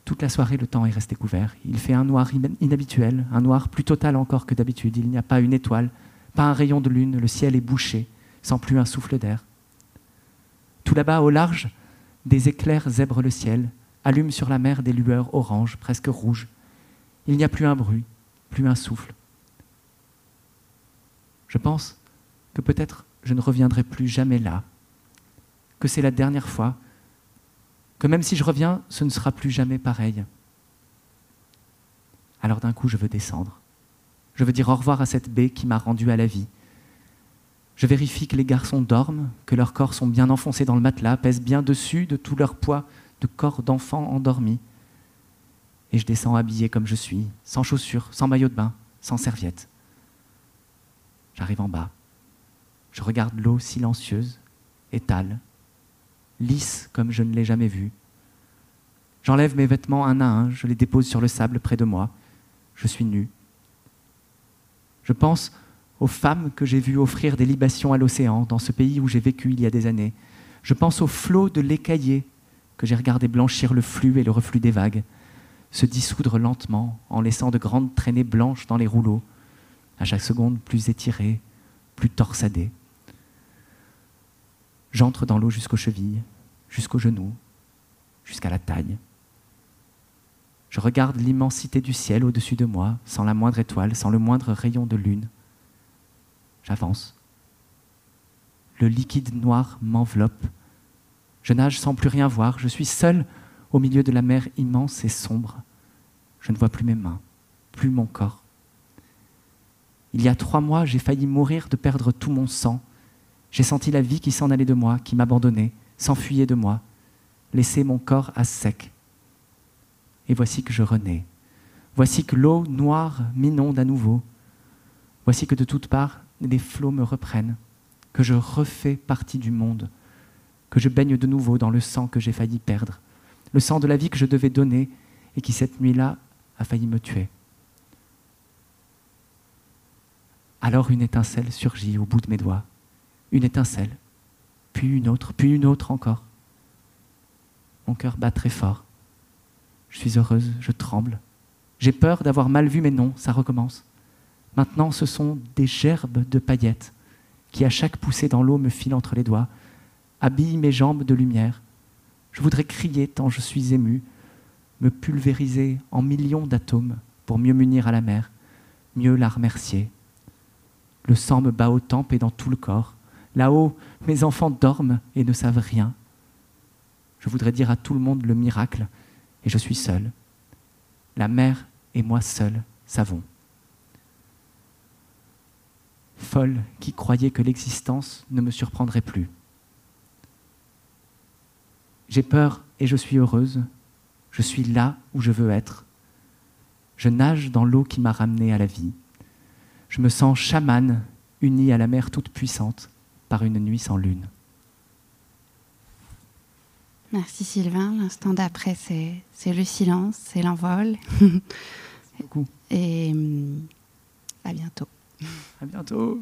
Toute la soirée, le temps est resté couvert. Il fait un noir inhabituel, un noir plus total encore que d'habitude. Il n'y a pas une étoile, pas un rayon de lune, le ciel est bouché, sans plus un souffle d'air. Tout là-bas, au large, des éclairs zèbrent le ciel, allument sur la mer des lueurs oranges, presque rouges. Il n'y a plus un bruit, plus un souffle. Je pense que peut-être je ne reviendrai plus jamais là, que c'est la dernière fois, que même si je reviens, ce ne sera plus jamais pareil. Alors d'un coup, je veux descendre. Je veux dire au revoir à cette baie qui m'a rendu à la vie. Je vérifie que les garçons dorment, que leurs corps sont bien enfoncés dans le matelas, pèsent bien dessus de tout leur poids de corps d'enfants endormis. Et je descends habillé comme je suis, sans chaussures, sans maillot de bain, sans serviette. J'arrive en bas. Je regarde l'eau silencieuse, étale, lisse comme je ne l'ai jamais vue. J'enlève mes vêtements un à un, je les dépose sur le sable près de moi. Je suis nu. Je pense aux femmes que j'ai vues offrir des libations à l'océan dans ce pays où j'ai vécu il y a des années. Je pense aux flots de l'écaillé que j'ai regardé blanchir le flux et le reflux des vagues, se dissoudre lentement en laissant de grandes traînées blanches dans les rouleaux, à chaque seconde plus étirées, plus torsadées. J'entre dans l'eau jusqu'aux chevilles, jusqu'aux genoux, jusqu'à la taille. Je regarde l'immensité du ciel au-dessus de moi, sans la moindre étoile, sans le moindre rayon de lune. J'avance. Le liquide noir m'enveloppe. Je nage sans plus rien voir. Je suis seul au milieu de la mer immense et sombre. Je ne vois plus mes mains, plus mon corps. Il y a trois mois, j'ai failli mourir de perdre tout mon sang. J'ai senti la vie qui s'en allait de moi, qui m'abandonnait, s'enfuyait de moi, laisser mon corps à sec et voici que je renais. Voici que l'eau noire m'inonde à nouveau. Voici que de toutes parts, des flots me reprennent, que je refais partie du monde, que je baigne de nouveau dans le sang que j'ai failli perdre, le sang de la vie que je devais donner et qui cette nuit-là a failli me tuer. Alors une étincelle surgit au bout de mes doigts, une étincelle, puis une autre, puis une autre encore. Mon cœur bat très fort. Je suis heureuse, je tremble. J'ai peur d'avoir mal vu, mais non, ça recommence. Maintenant, ce sont des gerbes de paillettes qui, à chaque poussée dans l'eau, me filent entre les doigts, habillent mes jambes de lumière, Je voudrais crier tant je suis ému, me pulvériser en millions d'atomes pour mieux m'unir à la mer, mieux la remercier. Le sang me bat aux tempes et dans tout le corps. Là-haut, mes enfants dorment et ne savent rien. Je voudrais dire à tout le monde le miracle, et je suis seul. La mer et moi seul savons. Folle qui croyait que l'existence ne me surprendrait plus. J'ai peur et je suis heureuse. Je suis là où je veux être. Je nage dans l'eau qui m'a ramenée à la vie. Je me sens chamane, unie à la mer toute puissante par une nuit sans lune. Merci Sylvain. L'instant d'après, c'est le silence, c'est l'envol. Beaucoup. Et hum, à bientôt. À bientôt.